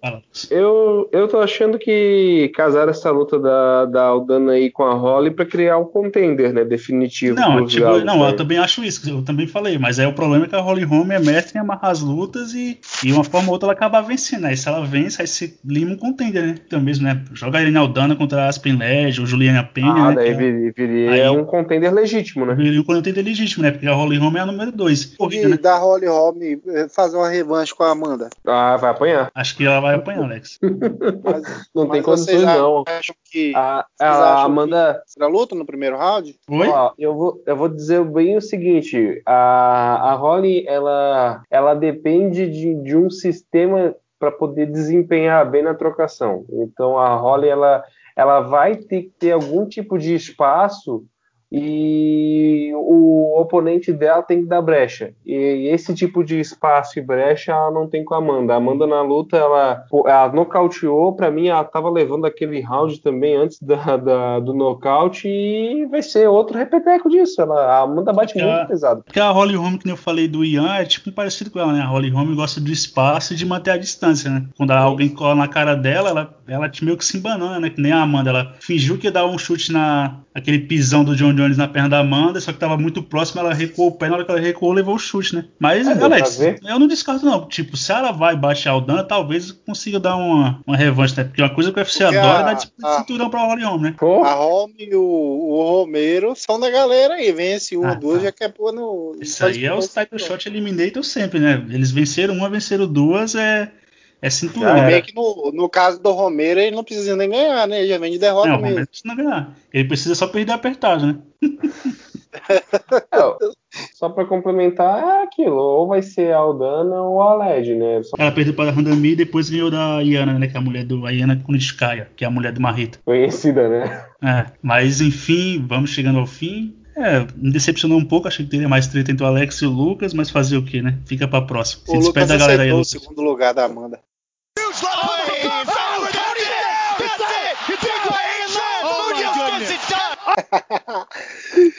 eu, eu tô achando que casar essa luta da, da Aldana aí com a Holly pra criar um contender, né? Definitivo. Não, tipo, galos, não, né? eu também acho isso, eu também falei, mas aí o problema é que a Holly Holm é mestre em amarrar as lutas e, e uma forma ou outra ela acaba vencendo. Aí se ela vence, aí se lima um contender, né? Então mesmo, né? Joga a Irene Aldana contra a Aspen Ledge ou Juliana Penha, ah, né? daí é, viria aí, um contender legítimo, né? Viria um contender legítimo, né? Porque a Holly Holm é a número 2. E né? da Holly Holm eh, fazer uma revanche com a Amanda. Ah, vai apanhar. Acho que ela vai apanhar, Alex. Mas, não tem condições, não. Acham que, a, a Amanda. será luta no primeiro round? Oi? Ó, eu, vou, eu vou dizer bem o seguinte: a, a Holly, ela, ela depende de, de um sistema para poder desempenhar bem na trocação. Então a Holly, ela, ela vai ter que ter algum tipo de espaço e o oponente dela tem que dar brecha. E esse tipo de espaço e brecha ela não tem com a Amanda. A Amanda na luta, ela, ela nocauteou, para mim ela tava levando aquele round também antes da, da, do nocaute e vai ser outro repeteco disso. Ela, a Amanda bate porque muito a, pesado. Porque a Holly Holm, que eu falei do Ian, é tipo parecido com ela, né? A Holly Holm gosta do espaço e de manter a distância, né? Quando alguém cola na cara dela, ela, ela meio que se embanana, né? Que nem a Amanda, ela fingiu que ia dar um chute na aquele pisão do John Jones na perna da Amanda, só que tava muito próximo, ela recuou o pé, na hora que ela recuou, levou o chute, né? Mas, é, Alex, eu não descarto não. Tipo, se ela vai baixar o dano, talvez consiga dar uma, uma revanche, né? Porque uma coisa que o UFC Porque adora a, é dar de a, cinturão pra Holly Holm, né? A Holm e o, o, Romero são da galera aí, vence uma, ah, duas, tá. já quer pôr no... Isso aí é os title shot eliminator sempre, né? Eles venceram uma, venceram duas, é... É cinturão. É. Bem que no, no caso do Romero, ele não precisa nem ganhar, né? Ele já vem de derrota não, mesmo. Não precisa ganhar. Ele precisa só perder apertado, né? só para complementar, é aquilo, ou vai ser a Aldana ou a LED, né? Só... Ela perdeu para a Randami e depois ganhou da Iana, né? Que é a mulher do a Iana Kunitskaya, que é a mulher do Marreta. Conhecida, né? É, mas enfim, vamos chegando ao fim. É, me decepcionou um pouco, achei que teria mais treta entre o Alex e o Lucas, mas fazer o que, né? Fica pra próxima. Se o despede da galera aí, Lucas. o segundo lugar da Amanda.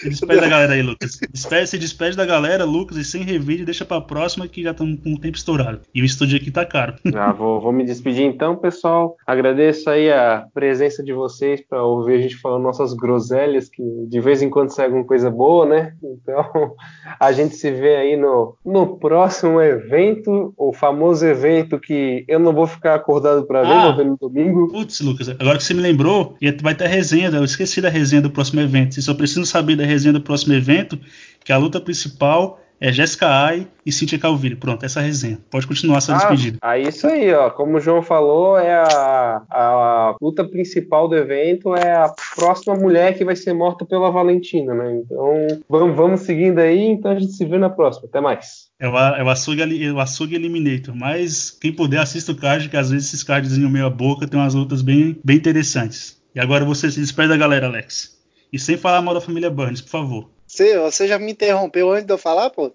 Se despede da galera aí, Lucas. Despede, se despede da galera, Lucas, e sem revide, deixa pra próxima que já estamos com o tempo estourado. E o estúdio aqui tá caro. Ah, vou, vou me despedir então, pessoal. Agradeço aí a presença de vocês para ouvir a gente falando nossas groselhas, que de vez em quando sai alguma coisa boa, né? Então, a gente se vê aí no, no próximo evento, o famoso evento que eu não vou ficar acordado para ver, ah, vou ver no domingo. Putz, Lucas, agora que você me lembrou, vai ter a resenha, eu esqueci da resenha do próximo evento. Vocês só precisam saber da resenha do próximo evento, que a luta principal é Jessica Ai e Cintia Calvillo. Pronto, essa é resenha. Pode continuar sua ah, despedida. Aí isso aí, ó. Como o João falou, é a, a luta principal do evento é a próxima mulher que vai ser morta pela Valentina, né? Então vamos, vamos seguindo aí, então a gente se vê na próxima. Até mais. É o, é o, açougue, é o açougue Eliminator. Mas quem puder, assista o card, que às vezes esses cards meio a boca tem umas lutas bem, bem interessantes. E agora você se despede da galera, Alex. E sem falar mal da família Burns, por favor. Você, você já me interrompeu antes de eu falar, pô?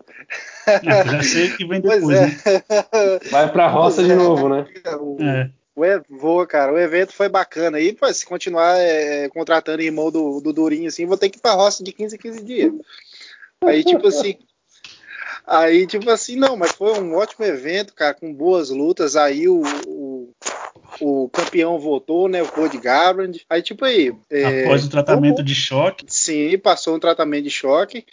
Não, já sei que vem depois, é. né? Vai pra roça de é, novo, né? É. Ué, vou, cara. O evento foi bacana. E se continuar é, contratando irmão do, do Durinho assim, vou ter que ir pra roça de 15 em 15 dias. Aí, tipo assim. Aí, tipo assim, não, mas foi um ótimo evento, cara, com boas lutas. Aí o, o, o campeão voltou, né? O Cody Garbrandt. Aí, tipo aí. É, Após o tratamento de choque. Sim, passou um tratamento de choque.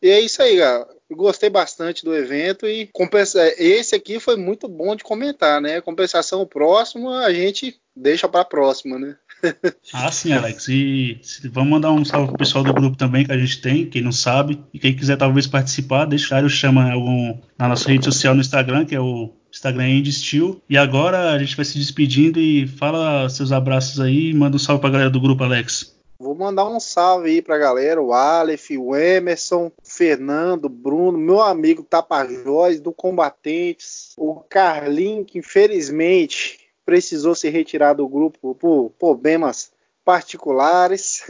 E é isso aí, galera. Gostei bastante do evento e compensa... esse aqui foi muito bom de comentar, né? Compensação próximo a gente deixa para próxima, né? ah, sim, Alex. E vamos mandar um salve pro pessoal do grupo também que a gente tem, quem não sabe. E quem quiser talvez participar, deixa o chama algum na nossa rede social no Instagram, que é o Instagram Indie Steel. E agora a gente vai se despedindo e fala seus abraços aí manda um salve pra galera do grupo, Alex. Vou mandar um salve aí pra galera, o Aleph, o Emerson, o Fernando, o Bruno, meu amigo Tapajós do Combatentes, o Carlinho, que infelizmente precisou se retirar do grupo por problemas particulares,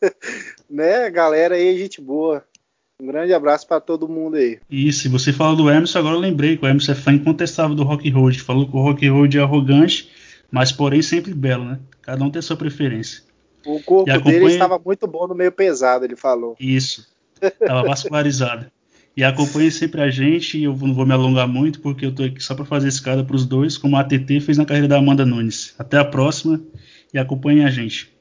né, galera aí, gente boa. Um grande abraço para todo mundo aí. Isso, e você falou do Emerson, agora eu lembrei que o Emerson é fã incontestável do Rock Road. Falou que o Rock Road é arrogante, mas porém sempre belo, né? Cada um tem sua preferência. O corpo acompanha... dele estava muito bom no meio pesado, ele falou. Isso. Estava vascularizado. e acompanhe sempre a gente. Eu não vou me alongar muito, porque eu estou aqui só para fazer escada para os dois, como a ATT fez na carreira da Amanda Nunes. Até a próxima e acompanhem a gente.